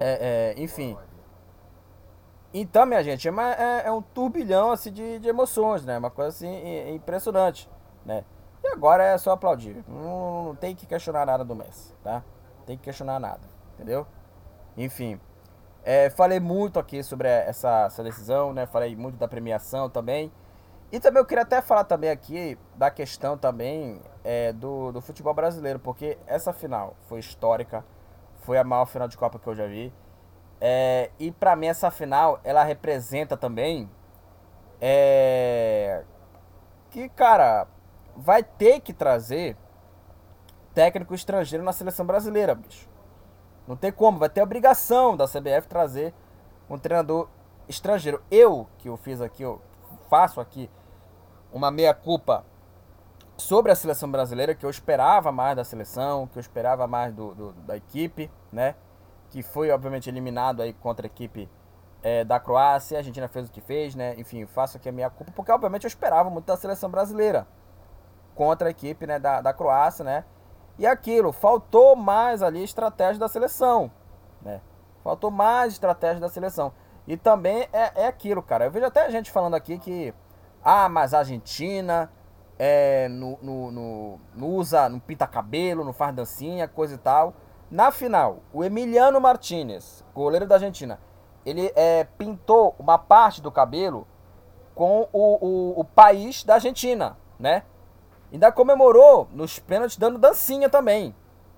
É, é, enfim. Então, minha gente, é, é, é um turbilhão assim, de, de, emoções, né? Uma coisa assim impressionante, né? E agora é só aplaudir. Não, não tem que questionar nada do Messi, tá? Tem que questionar nada, entendeu? Enfim. É, falei muito aqui sobre essa, essa decisão, né? Falei muito da premiação também. E também eu queria até falar também aqui da questão também é, do, do futebol brasileiro, porque essa final foi histórica, foi a maior final de Copa que eu já vi. É, e para mim essa final, ela representa também é, que, cara, vai ter que trazer técnico estrangeiro na seleção brasileira, bicho. Não tem como, vai ter obrigação da CBF trazer um treinador estrangeiro. Eu, que eu fiz aqui, eu faço aqui uma meia-culpa sobre a seleção brasileira, que eu esperava mais da seleção, que eu esperava mais do, do da equipe, né? Que foi, obviamente, eliminado aí contra a equipe é, da Croácia. A Argentina fez o que fez, né? Enfim, faço aqui a minha culpa, porque, obviamente, eu esperava muito da seleção brasileira contra a equipe né, da, da Croácia, né? E aquilo, faltou mais ali estratégia da seleção, né? Faltou mais estratégia da seleção. E também é, é aquilo, cara. Eu vejo até gente falando aqui que ah, mas a Argentina é, no, no, no, no usa, não pinta cabelo, não faz dancinha, coisa e tal. Na final, o Emiliano Martinez, goleiro da Argentina, ele é, pintou uma parte do cabelo com o, o, o país da Argentina, né? Ainda comemorou nos pênaltis dando dancinha também,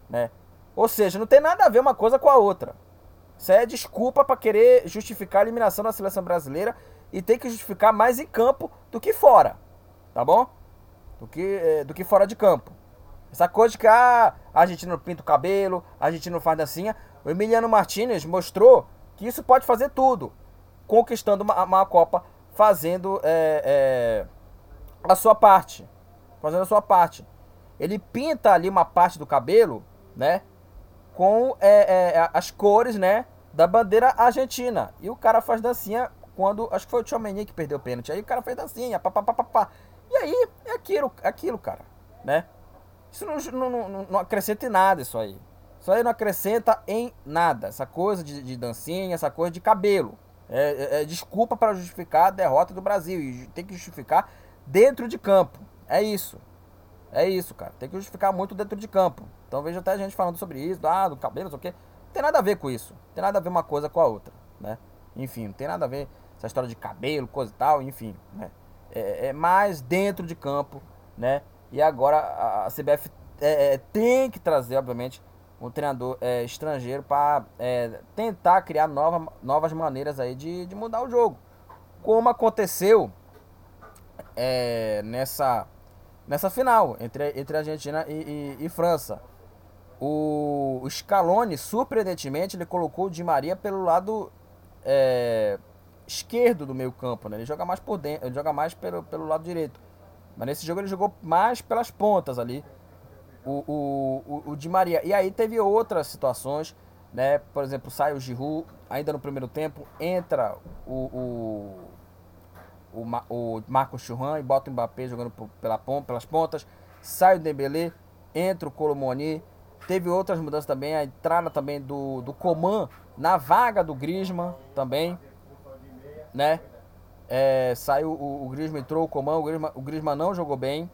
né? Ou seja, não tem nada a ver uma coisa com a outra. Isso é desculpa para querer justificar a eliminação da seleção brasileira e tem que justificar mais em campo do que fora, tá bom? Do que, é, do que fora de campo. Essa coisa de que ah, a gente não pinta o cabelo, a gente não faz dancinha. O Emiliano Martinez mostrou que isso pode fazer tudo, conquistando uma, uma Copa, fazendo é, é, a sua parte. Fazendo a sua parte. Ele pinta ali uma parte do cabelo, né? Com é, é, as cores, né? Da bandeira argentina. E o cara faz dancinha quando. Acho que foi o Tchouameni que perdeu o pênalti. Aí o cara fez dancinha, papapá. E aí é aquilo, é aquilo, cara. Né? Isso não, não, não, não acrescenta em nada, isso aí. Isso aí não acrescenta em nada. Essa coisa de, de dancinha, essa coisa de cabelo. É, é, é desculpa para justificar a derrota do Brasil. E tem que justificar dentro de campo. É isso. É isso, cara. Tem que justificar muito dentro de campo. Então vejo até gente falando sobre isso, ah, do cabelo, não sei o quê. Não tem nada a ver com isso. Não tem nada a ver uma coisa com a outra, né? Enfim, não tem nada a ver essa história de cabelo, coisa e tal, enfim, né? É, é mais dentro de campo, né? E agora a, a CBF é, é, tem que trazer, obviamente, um treinador é, estrangeiro para é, tentar criar nova, novas maneiras aí de, de mudar o jogo. Como aconteceu é, nessa, nessa final entre, entre Argentina e, e, e França. O, o Scaloni, surpreendentemente, ele colocou o Di Maria pelo lado é, esquerdo do meio campo, né? Ele joga mais por dentro, ele joga mais pelo, pelo lado direito. Mas nesse jogo ele jogou mais pelas pontas ali, o, o, o, o Di Maria. E aí teve outras situações, né? Por exemplo, sai o Giroud, ainda no primeiro tempo, entra o, o, o, o Marcos Churran e bota o Mbappé jogando pela, pelas pontas. Sai o Dembélé, entra o Colomoni. Teve outras mudanças também, a entrada também do, do Coman na vaga do Griezmann também né? É, saiu o, o Griezmann entrou o Coman, o Griezmann, o Griezmann não jogou bem.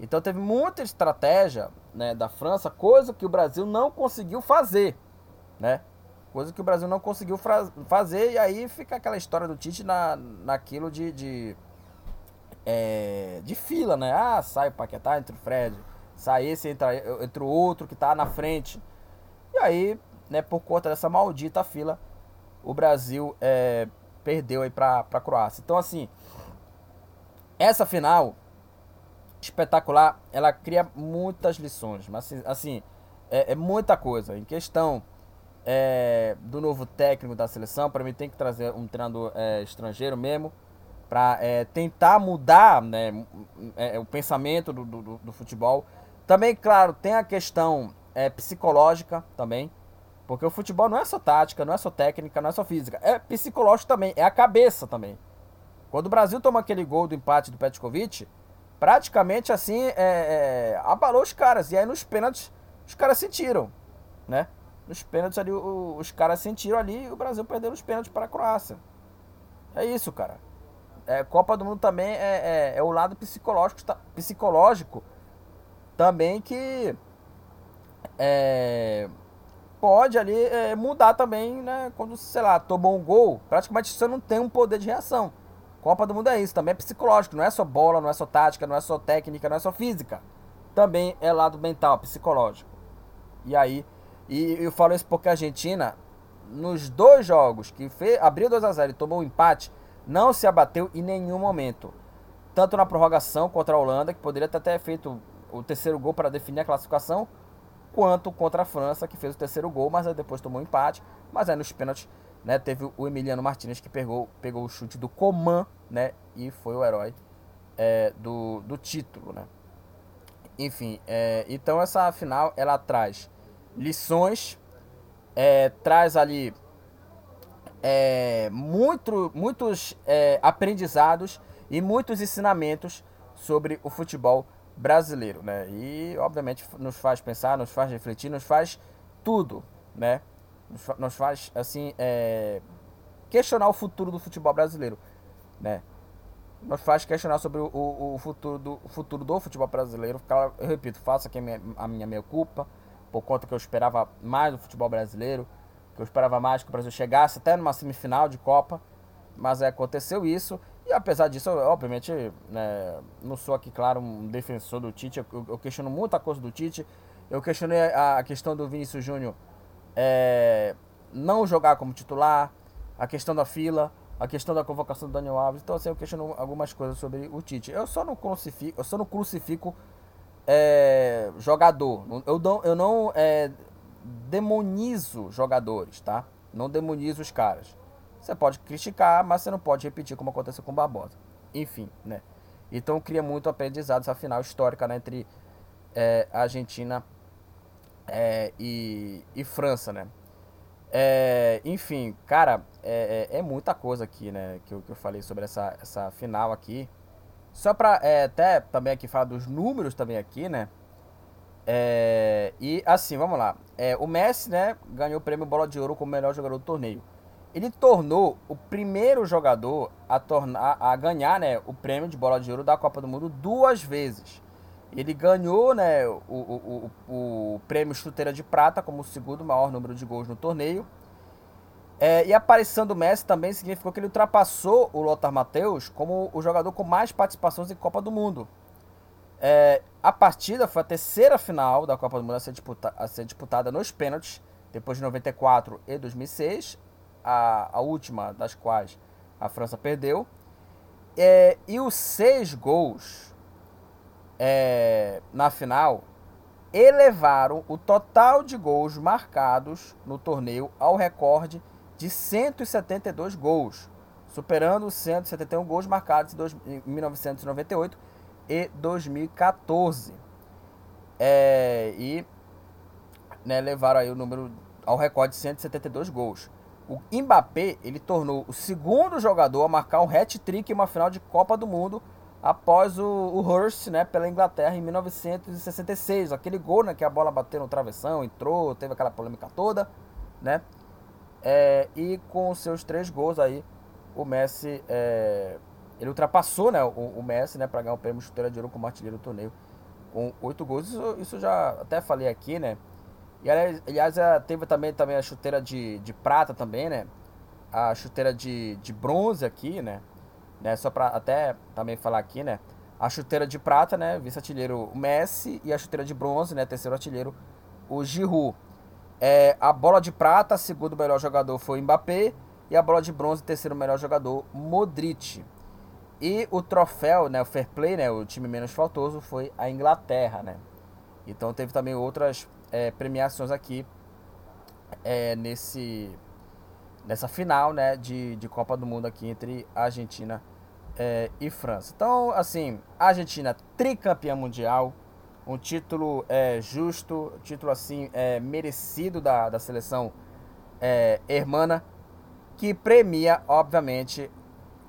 Então teve muita estratégia né, da França, coisa que o Brasil não conseguiu fazer, né? Coisa que o Brasil não conseguiu fazer e aí fica aquela história do Tite na, naquilo de, de, é, de fila, né? Ah, sai o Paquetá, entra o Fred, sai esse, entra, entra o outro que tá na frente. E aí, né, por conta dessa maldita fila, o Brasil é, perdeu aí para a Croácia. Então, assim, essa final espetacular, ela cria muitas lições, mas assim, assim é, é muita coisa. Em questão é, do novo técnico da seleção, para mim tem que trazer um treinador é, estrangeiro mesmo, para é, tentar mudar né, é, o pensamento do, do, do, futebol. Também, claro, tem a questão é, psicológica também, porque o futebol não é só tática, não é só técnica, não é só física, é psicológico também, é a cabeça também. Quando o Brasil toma aquele gol do empate do Petkovic, praticamente assim, é, abalou os caras. E aí nos pênaltis, os caras sentiram, né? Nos pênaltis ali, o, os caras sentiram ali e o Brasil perdeu os pênaltis para a Croácia. É isso, cara. É, Copa do Mundo também é, é, é o lado psicológico, tá, psicológico também que é, pode ali é, mudar também, né? Quando, sei lá, tomou um gol, praticamente você não tem um poder de reação. Copa do Mundo é isso, também é psicológico, não é só bola, não é só tática, não é só técnica, não é só física. Também é lado mental, psicológico. E aí, e eu falo isso porque a Argentina, nos dois jogos que fez, abriu 2 a 0 e tomou um empate, não se abateu em nenhum momento. Tanto na prorrogação contra a Holanda, que poderia ter feito o terceiro gol para definir a classificação, quanto contra a França, que fez o terceiro gol, mas depois tomou um empate. Mas aí nos pênaltis né, teve o Emiliano Martinez que pegou, pegou o chute do Coman, né, e foi o herói é, do, do título, né. Enfim, é, então essa final ela traz lições, é, traz ali é, muito, muitos é, aprendizados e muitos ensinamentos sobre o futebol brasileiro, né? E obviamente nos faz pensar, nos faz refletir, nos faz tudo, né? nos faz assim é, questionar o futuro do futebol brasileiro, né? Nos faz questionar sobre o, o, o futuro, do, o futuro do futebol brasileiro. Eu repito, faço aqui a minha, a minha meia culpa, por conta que eu esperava mais do futebol brasileiro, que eu esperava mais que o Brasil chegasse até numa semifinal de Copa, mas é, aconteceu isso. E apesar disso, eu, obviamente, né, não sou aqui, claro, um defensor do Tite, eu, eu questiono muita coisa do Tite. Eu questionei a, a questão do Vinícius Júnior é, não jogar como titular, a questão da fila, a questão da convocação do Daniel Alves. Então, assim, eu questiono algumas coisas sobre o Tite. Eu só não crucifico, eu só não crucifico é, jogador. Eu não, eu não é, demonizo jogadores, tá? Não demonizo os caras. Você pode criticar, mas você não pode repetir como aconteceu com o Barbosa. Enfim, né? Então cria muito aprendizado essa final histórica né, entre é, Argentina é, e, e França, né? É, enfim, cara, é, é, é, muita coisa aqui, né? Que eu, que eu falei sobre essa, essa final aqui. Só pra é, até também aqui falar dos números também aqui, né? É, e assim, vamos lá. É, o Messi, né, ganhou o prêmio Bola de Ouro como melhor jogador do torneio. Ele tornou o primeiro jogador a, tornar, a ganhar né, o prêmio de Bola de Ouro da Copa do Mundo duas vezes. Ele ganhou né, o, o, o, o, prêmio Chuteira de Prata como o segundo maior número de gols no torneio. É, e a aparição do Messi também significou que ele ultrapassou o Lothar Matheus como o jogador com mais participações em Copa do Mundo. É, a partida foi a terceira final da Copa do Mundo a ser, disputa, a ser disputada nos pênaltis, depois de 94 e 2006, a, a última das quais a França perdeu. É, e os seis gols é, na final elevaram o total de gols marcados no torneio ao recorde de 172 gols, superando os 171 gols marcados em 1998 e 2014. É, e né, levaram aí o número ao recorde de 172 gols. O Mbappé ele tornou o segundo jogador a marcar um hat-trick em uma final de Copa do Mundo após o, o Hurst, né, pela Inglaterra em 1966. Aquele gol, né, que a bola bateu no travessão, entrou, teve aquela polêmica toda, né? É, e com seus três gols aí, o Messi, é, ele ultrapassou, né, o, o Messi, né, para ganhar o prêmio chuteira de ouro como artilheiro do torneio com oito gols. Isso, isso já até falei aqui, né? E aliás, é, teve também, também a chuteira de, de prata também, né? A chuteira de, de bronze aqui, né? né? Só para até também falar aqui, né? A chuteira de prata, né? Vice-artilheiro Messi e a chuteira de bronze, né? Terceiro artilheiro o Giroud. É, a bola de prata, segundo melhor jogador, foi Mbappé. E a bola de bronze, terceiro melhor jogador, Modric. E o troféu, né, o fair play, né, o time menos faltoso, foi a Inglaterra, né. Então teve também outras é, premiações aqui é, nesse nessa final, né, de, de Copa do Mundo aqui entre Argentina é, e França. Então, assim, Argentina tricampeã mundial, um título é, justo, título assim é, merecido da, da seleção é, hermana, que premia, obviamente,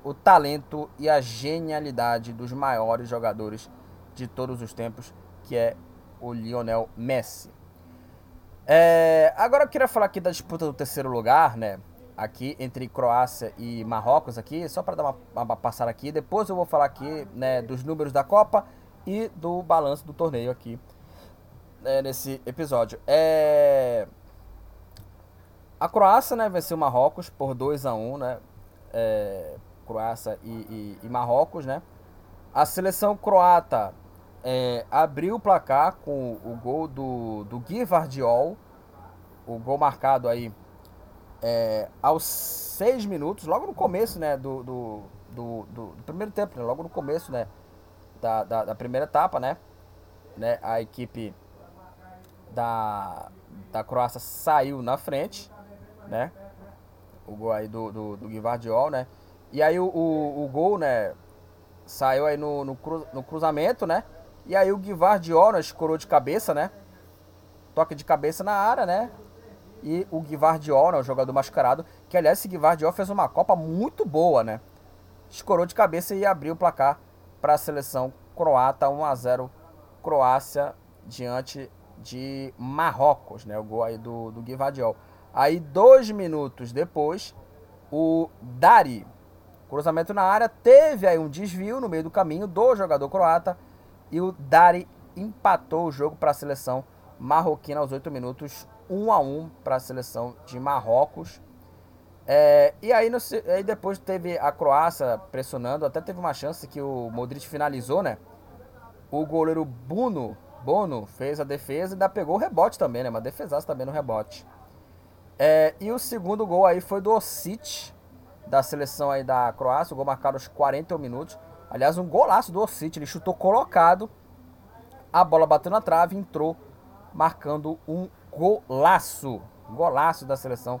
o talento e a genialidade dos maiores jogadores de todos os tempos, que é o Lionel Messi. É, agora eu queria falar aqui da disputa do terceiro lugar, né? Aqui entre Croácia e Marrocos aqui, só para dar uma, uma passada aqui. Depois eu vou falar aqui, né, dos números da Copa e do balanço do torneio aqui né, nesse episódio. É... A Croácia, né, venceu Marrocos por 2 a 1 né? É... Croácia e, e, e, Marrocos, né? A seleção croata é, abriu o placar com o gol do, do Gui Vardiol, o gol marcado aí é, aos seis minutos, logo no começo, né, do, do, do, do, do primeiro tempo, né, logo no começo, né, da, da, da, primeira etapa, né, né, a equipe da, da Croácia saiu na frente, né, o gol aí do, do, do Guivardiol, né, e aí o, o, o, gol, né, saiu aí no, no, cru, no cruzamento, né, e aí o Guivardiol, né, escorou de cabeça, né, toque de cabeça na área, né, e o Guivardiol, né, o jogador mascarado, que aliás esse Guivardiol fez uma Copa muito boa, né? Escorou de cabeça e abriu o placar para a seleção croata, 1 a 0 Croácia diante de Marrocos, né? O gol aí do, do. Aí dois minutos depois, o Dari, cruzamento na área, teve aí um desvio no meio do caminho do jogador croata e o Dari empatou o jogo para a seleção marroquina aos 8 minutos, 1 a 1 para a seleção de Marrocos. É, e aí, no, aí depois teve a Croácia pressionando, até teve uma chance que o Modric finalizou, né? O goleiro Bruno, Bono fez a defesa e ainda pegou o rebote também, né? Uma defesaça também no rebote. É, e o segundo gol aí foi do Osic, da seleção aí da Croácia, o gol marcado aos 41 minutos. Aliás, um golaço do Osic, ele chutou colocado, a bola bateu na trave, entrou, marcando um golaço. Golaço da seleção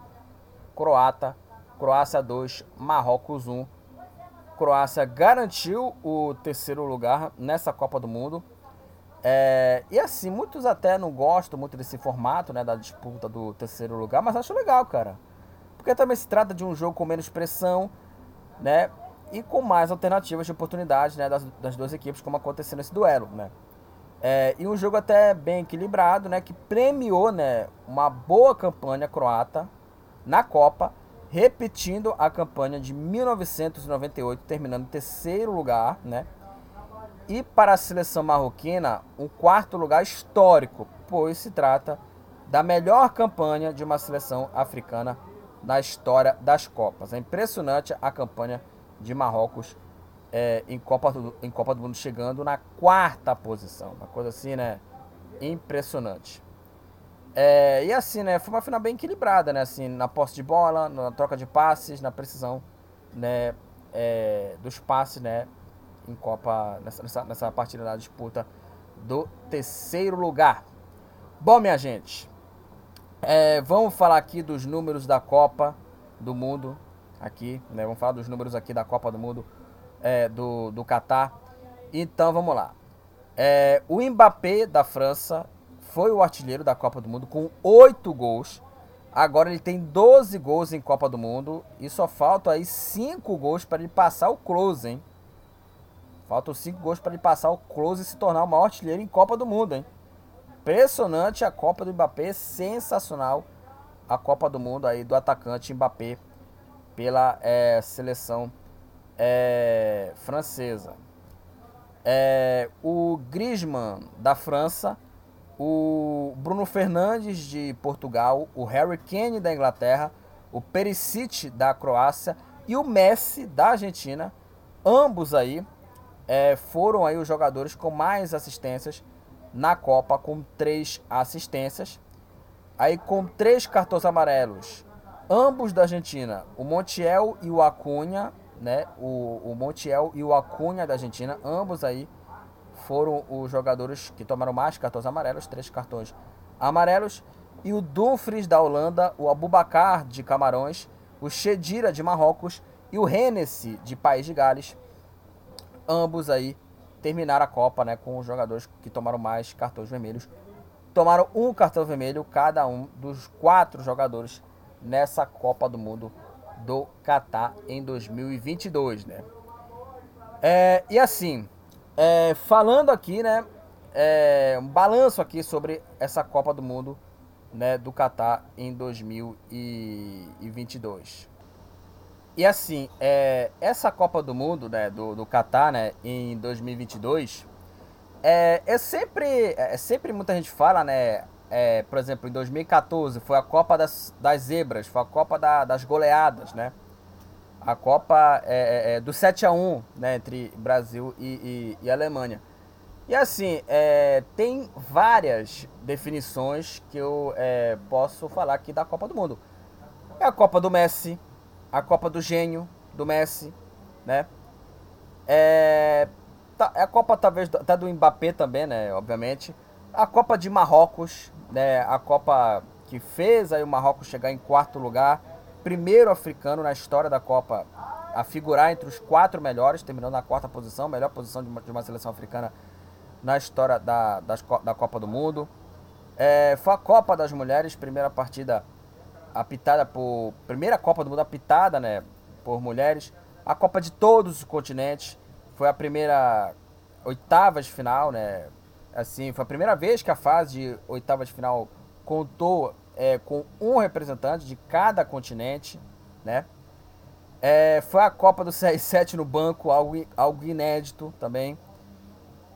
croata. Croácia 2, Marrocos 1. Croácia garantiu o terceiro lugar nessa Copa do Mundo. É, e assim, muitos até não gostam muito desse formato, né, da disputa do terceiro lugar, mas acho legal, cara. Porque também se trata de um jogo com menos pressão, né, e com mais alternativas de oportunidade, né, das, das duas equipes, como aconteceu nesse duelo, né. É, e um jogo até bem equilibrado, né? Que premiou né, uma boa campanha croata na Copa, repetindo a campanha de 1998, terminando em terceiro lugar, né? E para a seleção marroquina, um quarto lugar histórico, pois se trata da melhor campanha de uma seleção africana na história das Copas. É impressionante a campanha de Marrocos é, em, Copa do, em Copa do Mundo chegando na quarta posição. Uma coisa assim, né? Impressionante. É, e assim, né? Foi uma final bem equilibrada, né? Assim, na posse de bola, na troca de passes, na precisão, né? É, dos passes, né? Em Copa, nessa, nessa partida da disputa do terceiro lugar. Bom, minha gente, é, vamos falar aqui dos números da Copa do Mundo. Aqui, né? Vamos falar dos números aqui da Copa do Mundo é, do, do Catar. Então vamos lá. É, o Mbappé da França foi o artilheiro da Copa do Mundo com 8 gols. Agora ele tem 12 gols em Copa do Mundo e só faltam aí 5 gols para ele passar o Close, hein? Faltam 5 gols para ele passar o Close e se tornar o maior artilheiro em Copa do Mundo, hein? Impressionante a Copa do Mbappé, sensacional a Copa do Mundo aí do atacante Mbappé pela é, seleção é, francesa. É, o Griezmann da França, o Bruno Fernandes de Portugal, o Harry Kane da Inglaterra, o Perisic da Croácia e o Messi da Argentina, ambos aí é, foram aí os jogadores com mais assistências na Copa, com três assistências. aí com três cartões amarelos, ambos da Argentina, o Montiel e o Acunha, né? O, o Montiel e o Acunha da Argentina, ambos aí foram os jogadores que tomaram mais cartões amarelos, três cartões amarelos. E o Dumfries da Holanda, o Abubacar de Camarões, o Chedira de Marrocos e o Hennessy de País de Gales, ambos aí terminaram a Copa né, com os jogadores que tomaram mais cartões vermelhos. Tomaram um cartão vermelho cada um dos quatro jogadores nessa Copa do Mundo do Catar em 2022, né? É, e assim, é, falando aqui, né, é, um balanço aqui sobre essa Copa do Mundo, né, do Catar em 2022. E assim, é, essa Copa do Mundo, né, do, do Catar, né, em 2022, é, é sempre, é sempre muita gente fala, né, é, por exemplo, em 2014 foi a Copa das, das Zebras, foi a Copa da, das goleadas, né, a Copa é, é, é do 7 a 1 né, entre Brasil e, e, e Alemanha. E assim, é, tem várias definições que eu é, posso falar aqui da Copa do Mundo. É a Copa do Messi, a Copa do Gênio do Messi, né? É, tá, é a Copa talvez até do Mbappé também, né? Obviamente. A Copa de Marrocos, né? A Copa que fez aí o Marrocos chegar em quarto lugar, primeiro africano na história da Copa a figurar entre os quatro melhores, terminando na quarta posição, melhor posição de uma, de uma seleção africana na história da, das, da Copa do Mundo. É, foi a Copa das Mulheres, primeira partida apitada por. Primeira Copa do Mundo apitada, né? Por mulheres. A Copa de todos os continentes. Foi a primeira oitava de final, né? Assim, foi a primeira vez que a fase de oitava de final contou é, com um representante de cada continente, né? É, foi a Copa do CR7 no banco, algo, algo inédito também.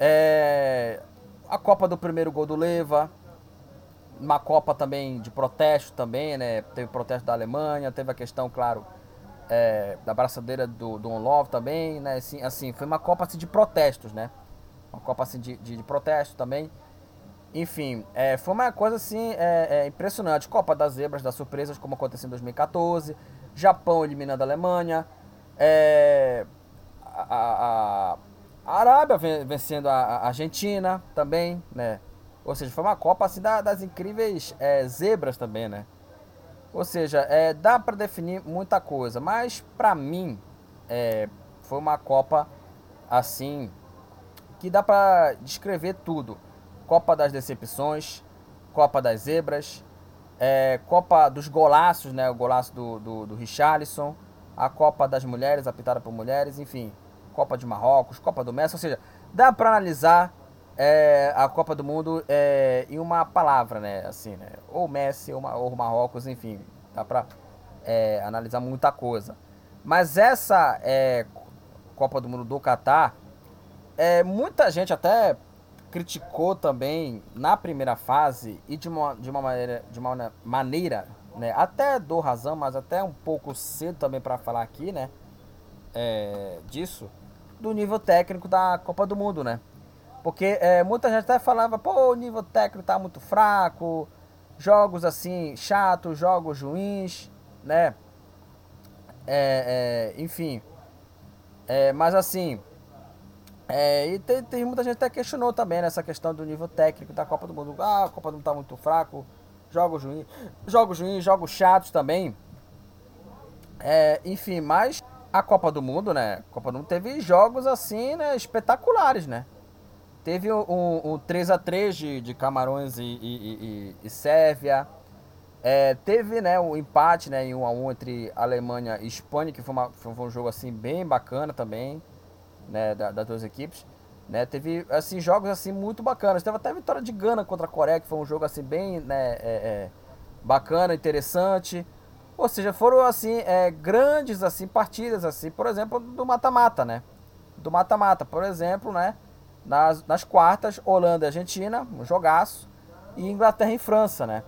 É, a Copa do primeiro gol do Leva, uma Copa também de protesto também, né? Teve protesto da Alemanha, teve a questão, claro, é, da braçadeira do, do Love também, né? Assim, assim, foi uma Copa assim, de protestos, né? Uma Copa assim, de, de, de protesto também. Enfim, é, foi uma coisa assim é, é, impressionante. Copa das Zebras, das surpresas, como aconteceu em 2014. Japão eliminando a Alemanha. É, a, a, a, Arábia vencendo a, Argentina também, né? Ou seja, foi uma Copa assim da, das incríveis é, zebras também, né? Ou seja, é, dá para definir muita coisa, mas para mim foi uma Copa assim que dá para descrever tudo. Copa das decepções, Copa das zebras, é, Copa dos golaços, né? O golaço do, do, do Richarlison, a Copa das mulheres, apitada por mulheres, enfim, Copa de Marrocos, Copa do Messi, ou seja, dá para analisar é, a Copa do Mundo é, em uma palavra, né? Assim, né? Ou Messi ou, ou Marrocos, enfim, dá para é, analisar muita coisa. Mas essa é, Copa do Mundo do Catar, é, muita gente até criticou também na primeira fase e de uma, de uma maneira, de uma maneira né? Até dou razão, mas até um pouco cedo também para falar aqui, né? É, disso, do nível técnico da Copa do Mundo, né? Porque é, muita gente até falava, pô, o nível técnico tá muito fraco, jogos assim, chatos, jogos ruins, né? É, é, enfim. É, mas assim. É, e tem, tem, muita gente até questionou também nessa questão do nível técnico da Copa do Mundo. Ah, a Copa do Mundo tá muito fraco, jogos ruins, jogos ruins, jogos chatos também. É, enfim, mas a Copa do Mundo, né? A Copa do Mundo teve jogos assim, né, espetaculares, né? Teve um, um, um 3x3 de, de Camarões e, e, e, e Sérvia. É, teve né, um empate né, em 1x1 entre Alemanha e Espanha, que foi, uma, foi um jogo assim, bem bacana também, né, da, das duas equipes. Né, teve assim, jogos assim, muito bacanas. Teve até a vitória de Gana contra a Coreia, que foi um jogo assim, bem né, é, é, bacana, interessante. Ou seja, foram assim, é, grandes assim, partidas, assim, por exemplo, do mata-mata, né? Do mata-mata, por exemplo, né? Nas, nas quartas, Holanda e Argentina, um jogaço. E Inglaterra e França, né?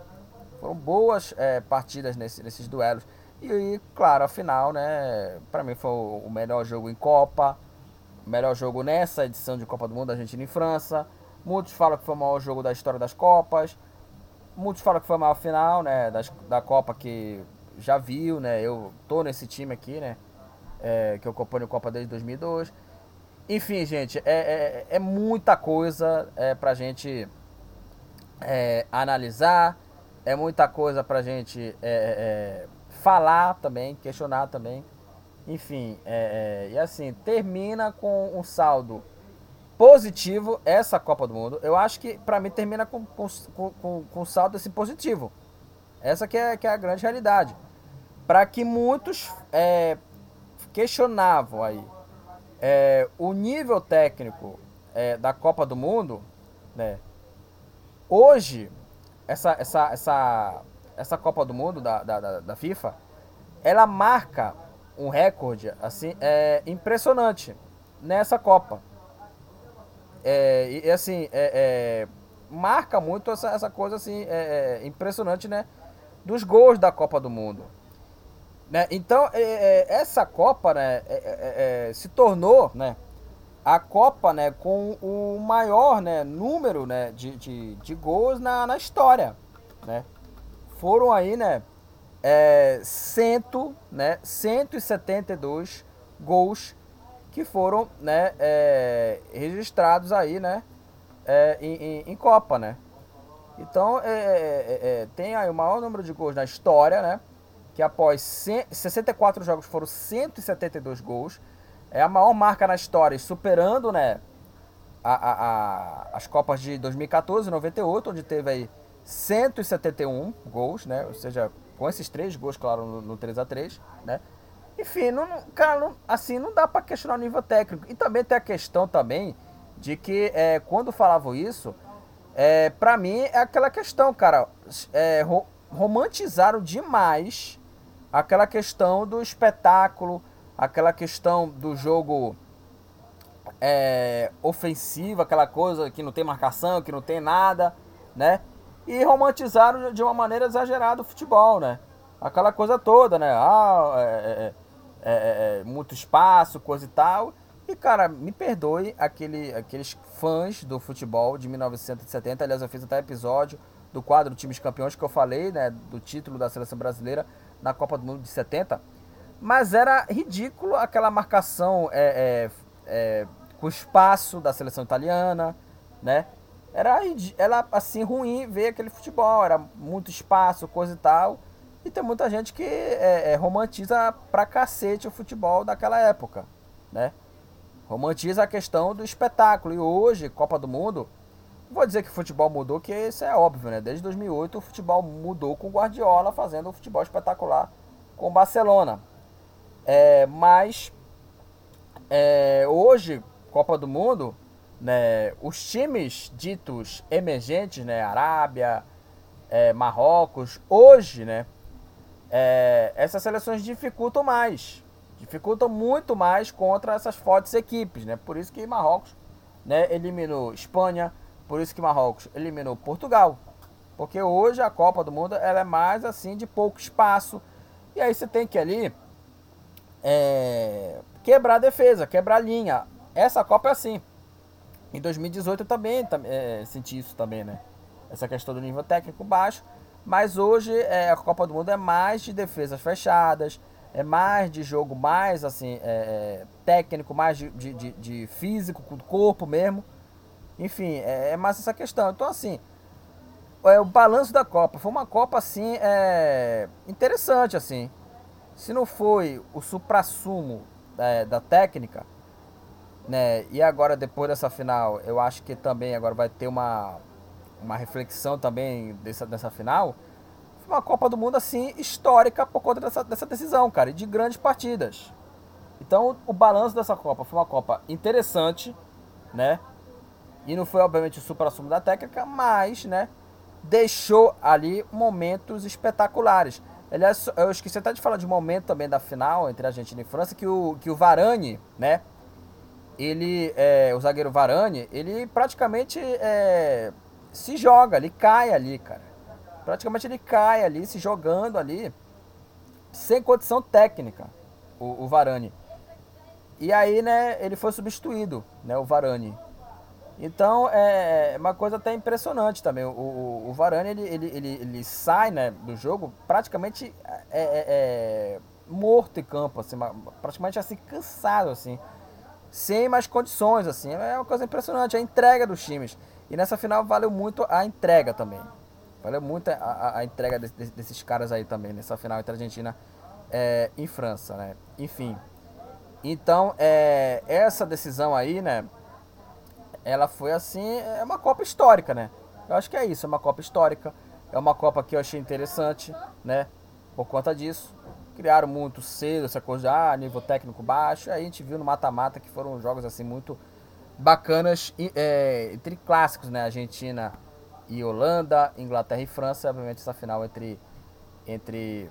Foram boas é, partidas nesse, nesses duelos. E, e, claro, a final, né? Para mim foi o melhor jogo em Copa. Melhor jogo nessa edição de Copa do Mundo, Argentina e França. Muitos falam que foi o maior jogo da história das Copas. muitos falam que foi a maior final, né, das, da Copa que já viu, né, eu tô nesse time aqui, né, é, que eu acompanho a Copa desde 2002. Enfim, gente, é, é, é muita coisa é, pra gente é, analisar, é muita coisa pra gente é, é, falar também, questionar também. Enfim, é, é, e assim, termina com um saldo positivo essa Copa do Mundo. Eu acho que para mim termina com, com, com, com saldo assim, positivo. Essa que é, que é a grande realidade. Para que muitos é, questionavam aí é, o nível técnico é, da Copa do Mundo, né? Hoje, essa, essa, essa, essa Copa do Mundo da, da, da FIFA, ela marca um recorde assim é impressionante nessa Copa. É, e assim, é, é, marca muito essa, essa coisa assim é, é impressionante, né? Dos gols da Copa do Mundo. Né? Então, é, é, essa Copa né, se tornou né, a Copa né, com o maior né, número né, de, de, de gols na, na história. Né? Foram aí, né? É, cento, né, 172 gols que foram né, é, registrados aí, né, é, em, em, em, Copa, né. Então, é, é, é, tem aí o maior número de gols na história, né, que após 64 jogos foram 172 gols, é a maior marca na história, superando, né, a, a, a, as Copas de 2014 e 98, onde teve aí 171 gols, né, ou seja, com esses três gols, claro, no, no 3 a 3 né? Enfim, não, cara, não, assim, não dá para questionar o nível técnico. E também tem a questão também de que é, quando falavam isso, é, para mim é aquela questão, cara, é, ro romantizaram demais aquela questão do espetáculo, aquela questão do jogo é, ofensivo, aquela coisa que não tem marcação, que não tem nada, né? E romantizaram de uma maneira exagerada o futebol, né? Aquela coisa toda, né? Ah, é é, é, é, é, muito espaço, coisa e tal. E, cara, me perdoe aquele, aqueles fãs do futebol de 1970. Aliás, eu fiz até episódio do quadro Times Campeões que eu falei, né? Do título da seleção brasileira na Copa do Mundo de 70. Mas era ridículo aquela marcação é, é, com espaço da seleção italiana, né? Era, era assim ruim ver aquele futebol, era muito espaço, coisa e tal. E tem muita gente que é, é, romantiza pra cacete o futebol daquela época, né? Romantiza a questão do espetáculo. E hoje, Copa do Mundo, vou dizer que o futebol mudou, que isso é óbvio, né? Desde 2008 o futebol mudou com o Guardiola fazendo um futebol espetacular com o Barcelona. É, mas é, hoje, Copa do Mundo, né, os times ditos emergentes, né, Arábia, é, Marrocos, hoje, né, é, essas seleções dificultam mais, dificultam muito mais contra essas fortes equipes, né, por isso que Marrocos, né, eliminou Espanha, por isso que Marrocos eliminou Portugal, porque hoje a Copa do Mundo ela é mais assim de pouco espaço, e aí você tem que ali é, quebrar a defesa, quebrar a linha, essa Copa é assim, em 2018 eu também é, senti isso também, né? Essa questão do nível técnico baixo. Mas hoje é, a Copa do Mundo é mais de defesas fechadas, é mais de jogo mais assim é, é técnico, mais de, de, de, físico, do corpo mesmo. Enfim, é, é, mais essa questão. Então assim, é, o balanço da Copa foi uma Copa assim é, interessante assim. Se não foi o supra-sumo é, da técnica, né? E agora depois dessa final, eu acho que também agora vai ter uma, uma reflexão também dessa, dessa final. Foi uma Copa do Mundo assim histórica por conta dessa, dessa decisão, cara, e de grandes partidas. Então, o balanço dessa Copa foi uma Copa interessante, né? E não foi obviamente o supra-sumo da técnica, mas, né, deixou ali momentos espetaculares. Aliás, eu esqueci até de falar de um momento também da final entre a Argentina e França que o que o Varane, né, ele, é, o zagueiro Varane, ele praticamente é, se joga, ele cai ali, cara. Praticamente ele cai ali, se jogando ali, sem condição técnica, o, o Varane. E aí, né, ele foi substituído, né, o Varane. Então é, é uma coisa até impressionante também. O, o, o Varane ele, ele, ele, ele, sai né, do jogo praticamente é, é, é morto em campo, assim, praticamente assim, cansado, assim, sem mais condições, assim. É uma coisa impressionante, a entrega dos times. E nessa final valeu muito a entrega também. Valeu muito a, a, a entrega de, de, desses caras aí também, nessa final entre Argentina é, e França, né? Enfim. Então, é, essa decisão aí, né? ela foi assim, é uma Copa histórica, né? Eu acho que é isso, é uma Copa histórica. É uma Copa que eu achei interessante, né? Por conta disso. Criaram muito cedo essa coisa de ah, nível técnico baixo. Aí a gente viu no mata-mata que foram jogos assim muito bacanas é, entre clássicos, né? Argentina e Holanda, Inglaterra e França. Obviamente essa final entre, entre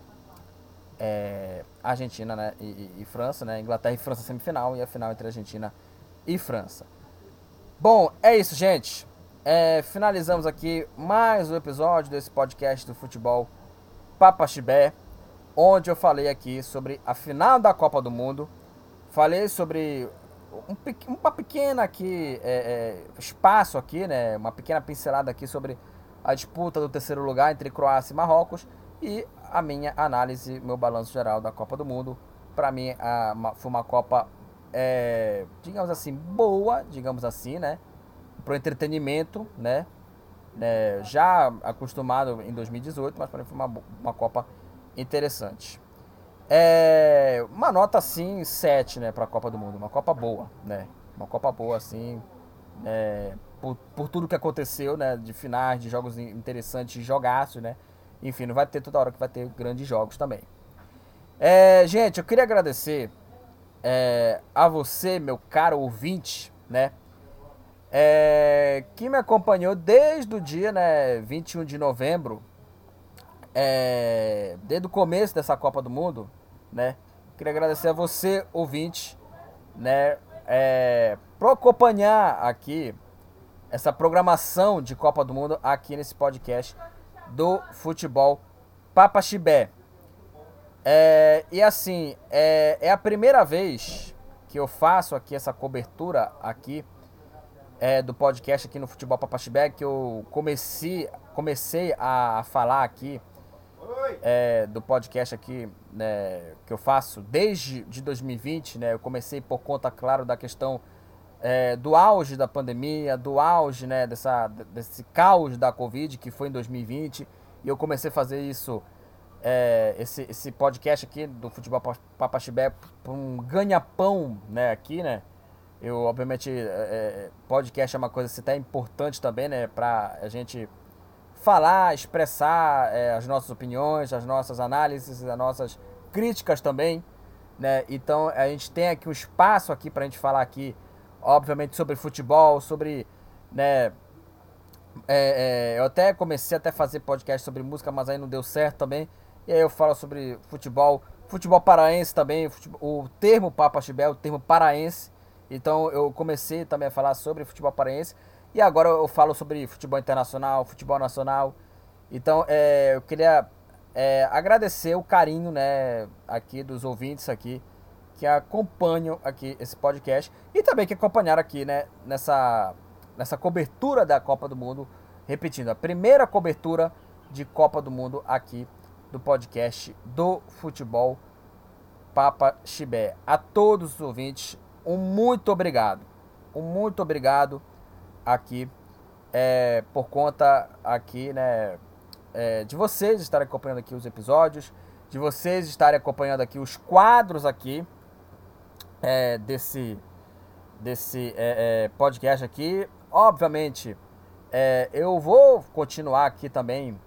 é, Argentina né? E, e, França, né? Inglaterra e França semifinal e a final entre Argentina e França. Bom, é isso, gente. É, finalizamos aqui mais um episódio desse podcast do futebol Papaxibé, onde eu falei aqui sobre a final da Copa do Mundo. Falei sobre um, uma pequena aqui é, é, espaço aqui, né? Uma pequena pincelada aqui sobre a disputa do terceiro lugar entre Croácia e Marrocos e a minha análise, meu balanço geral da Copa do Mundo. Para mim, a, uma, foi uma Copa é, digamos assim, boa, digamos assim, né? Para o entretenimento, né? É, já acostumado em 2018, mas para mim foi uma, uma Copa interessante. É, uma nota assim, 7, né, para a Copa do Mundo. Uma Copa boa, né? Uma Copa boa, assim, é, por, por tudo que aconteceu, né? De finais, de jogos interessantes, jogaços, né? Enfim, não vai ter toda hora que vai ter grandes jogos também. É, gente, eu queria agradecer é, a você, meu caro ouvinte, né? É, que me acompanhou desde o dia né, 21 de novembro, é, desde o começo dessa Copa do Mundo, né? Queria agradecer a você, ouvinte, né? É, por acompanhar aqui essa programação de Copa do Mundo aqui nesse podcast do Futebol Papa Chibé. É, e assim, é, é, a primeira vez que eu faço aqui essa cobertura aqui é, do podcast aqui no Futebol Papaxibé, que eu comecei, comecei a, falar aqui é, do podcast aqui né, que eu faço desde de 2020, né? Eu comecei por conta, claro, da questão é, do auge da pandemia, do auge né, dessa, desse caos da Covid que foi em 2020. E eu comecei a fazer isso é, esse, esse podcast aqui do Futebol Papaxibé por um ganha-pão, né, aqui, né? Eu, obviamente, é, é podcast é uma coisa assim, até importante também, né, pra a gente falar, expressar é, as nossas opiniões, as nossas análises, as nossas críticas também, né? Então, a gente tem aqui um espaço aqui pra gente falar aqui, obviamente, sobre futebol, sobre, né, é, é, eu até comecei até a fazer podcast sobre música, mas aí não deu certo também. E aí eu falo sobre futebol, futebol paraense também, futebol, o termo Papa Chibé, o termo paraense. Então eu comecei também a falar sobre futebol paraense. E agora eu falo sobre futebol internacional, futebol nacional. Então é, eu queria é, agradecer o carinho né, aqui dos ouvintes aqui que acompanham aqui esse podcast e também que acompanharam aqui né, nessa, nessa cobertura da Copa do Mundo. Repetindo, a primeira cobertura de Copa do Mundo aqui do podcast do Futebol Papa Chibé. A todos os ouvintes, um muito obrigado. Um muito obrigado aqui é, por conta aqui, né, é, de vocês estarem acompanhando aqui os episódios, de vocês estarem acompanhando aqui os quadros aqui é, desse desse é, é, podcast aqui. Obviamente, é, eu vou continuar aqui também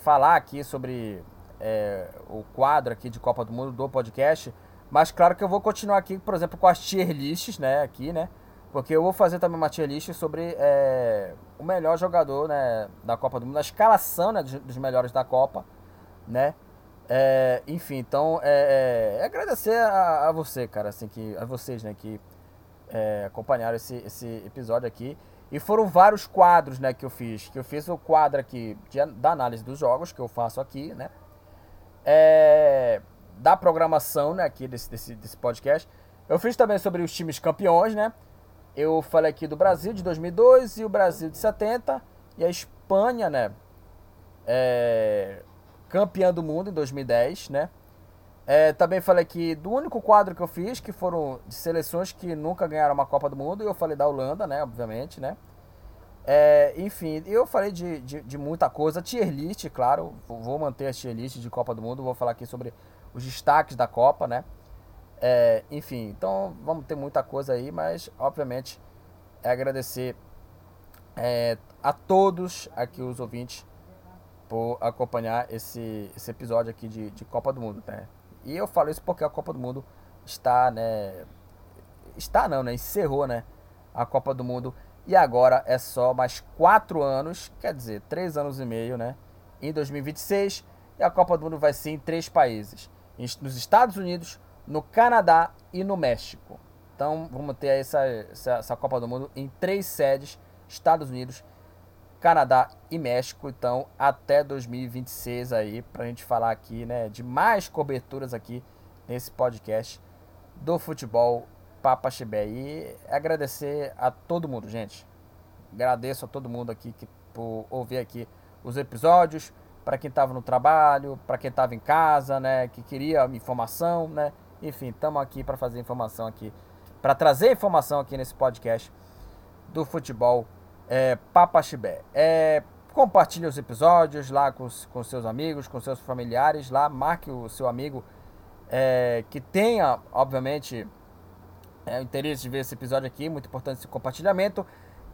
falar aqui sobre o quadro aqui de Copa do Mundo do podcast. Mas claro que eu vou continuar aqui, por exemplo, com as tier lists, né? Aqui, né? Porque eu vou fazer também uma tier list sobre é, o melhor jogador né, da Copa do Mundo, a escalação né, dos, melhores da Copa, né? É, enfim, então é, é, é agradecer a, a, você, cara, assim, que, a vocês, né, que é, acompanharam esse, esse episódio aqui. E foram vários quadros, né, que eu fiz. Que eu fiz o quadro aqui de, da análise dos jogos, que eu faço aqui, né? É, da programação, né, aqui desse, desse, desse podcast. Eu fiz também sobre os times campeões, né? Eu falei aqui do Brasil de 2002 e o Brasil de 70 e a Espanha, né? É, campeã do mundo em 2010, né? É, também falei aqui do único quadro que eu fiz, que foram de seleções que nunca ganharam uma Copa do Mundo, e eu falei da Holanda, né? Obviamente, né? É, enfim, eu falei de, de, de, muita coisa. Tier list, claro, vou manter a tier list de Copa do Mundo, vou falar aqui sobre os destaques da Copa, né? É, enfim, então vamos ter muita coisa aí, mas obviamente é agradecer é, a todos aqui os ouvintes por acompanhar esse, esse episódio aqui de, de Copa do Mundo, né? E eu falo isso porque a Copa do Mundo está, né? Está não, né? Encerrou, né? A Copa do Mundo. E agora é só mais quatro anos, quer dizer, três anos e meio, né? Em 2026. E a Copa do Mundo vai ser em três países: nos Estados Unidos, no Canadá e no México. Então vamos ter essa, essa, essa Copa do Mundo em três sedes: Estados Unidos, Canadá e México. Então, até 2026 aí, pra gente falar aqui, né, de mais coberturas aqui nesse podcast do futebol Papa Chibé. E agradecer a todo mundo, gente. Agradeço a todo mundo aqui que, por ouvir aqui os episódios, para quem estava no trabalho, para quem estava em casa, né, que queria informação, né? Enfim, estamos aqui para fazer informação aqui, para trazer informação aqui nesse podcast do futebol é, Papaxibé. É, compartilhe os episódios lá com, com seus amigos, com seus familiares lá, marque o seu amigo é, que tenha, obviamente, é, interesse de ver esse episódio aqui, muito importante esse compartilhamento.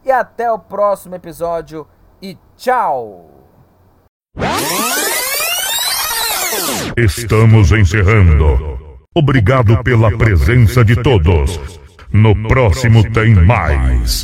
E até o próximo episódio e tchau! Estamos encerrando. Obrigado pela presença de todos. No próximo tem mais.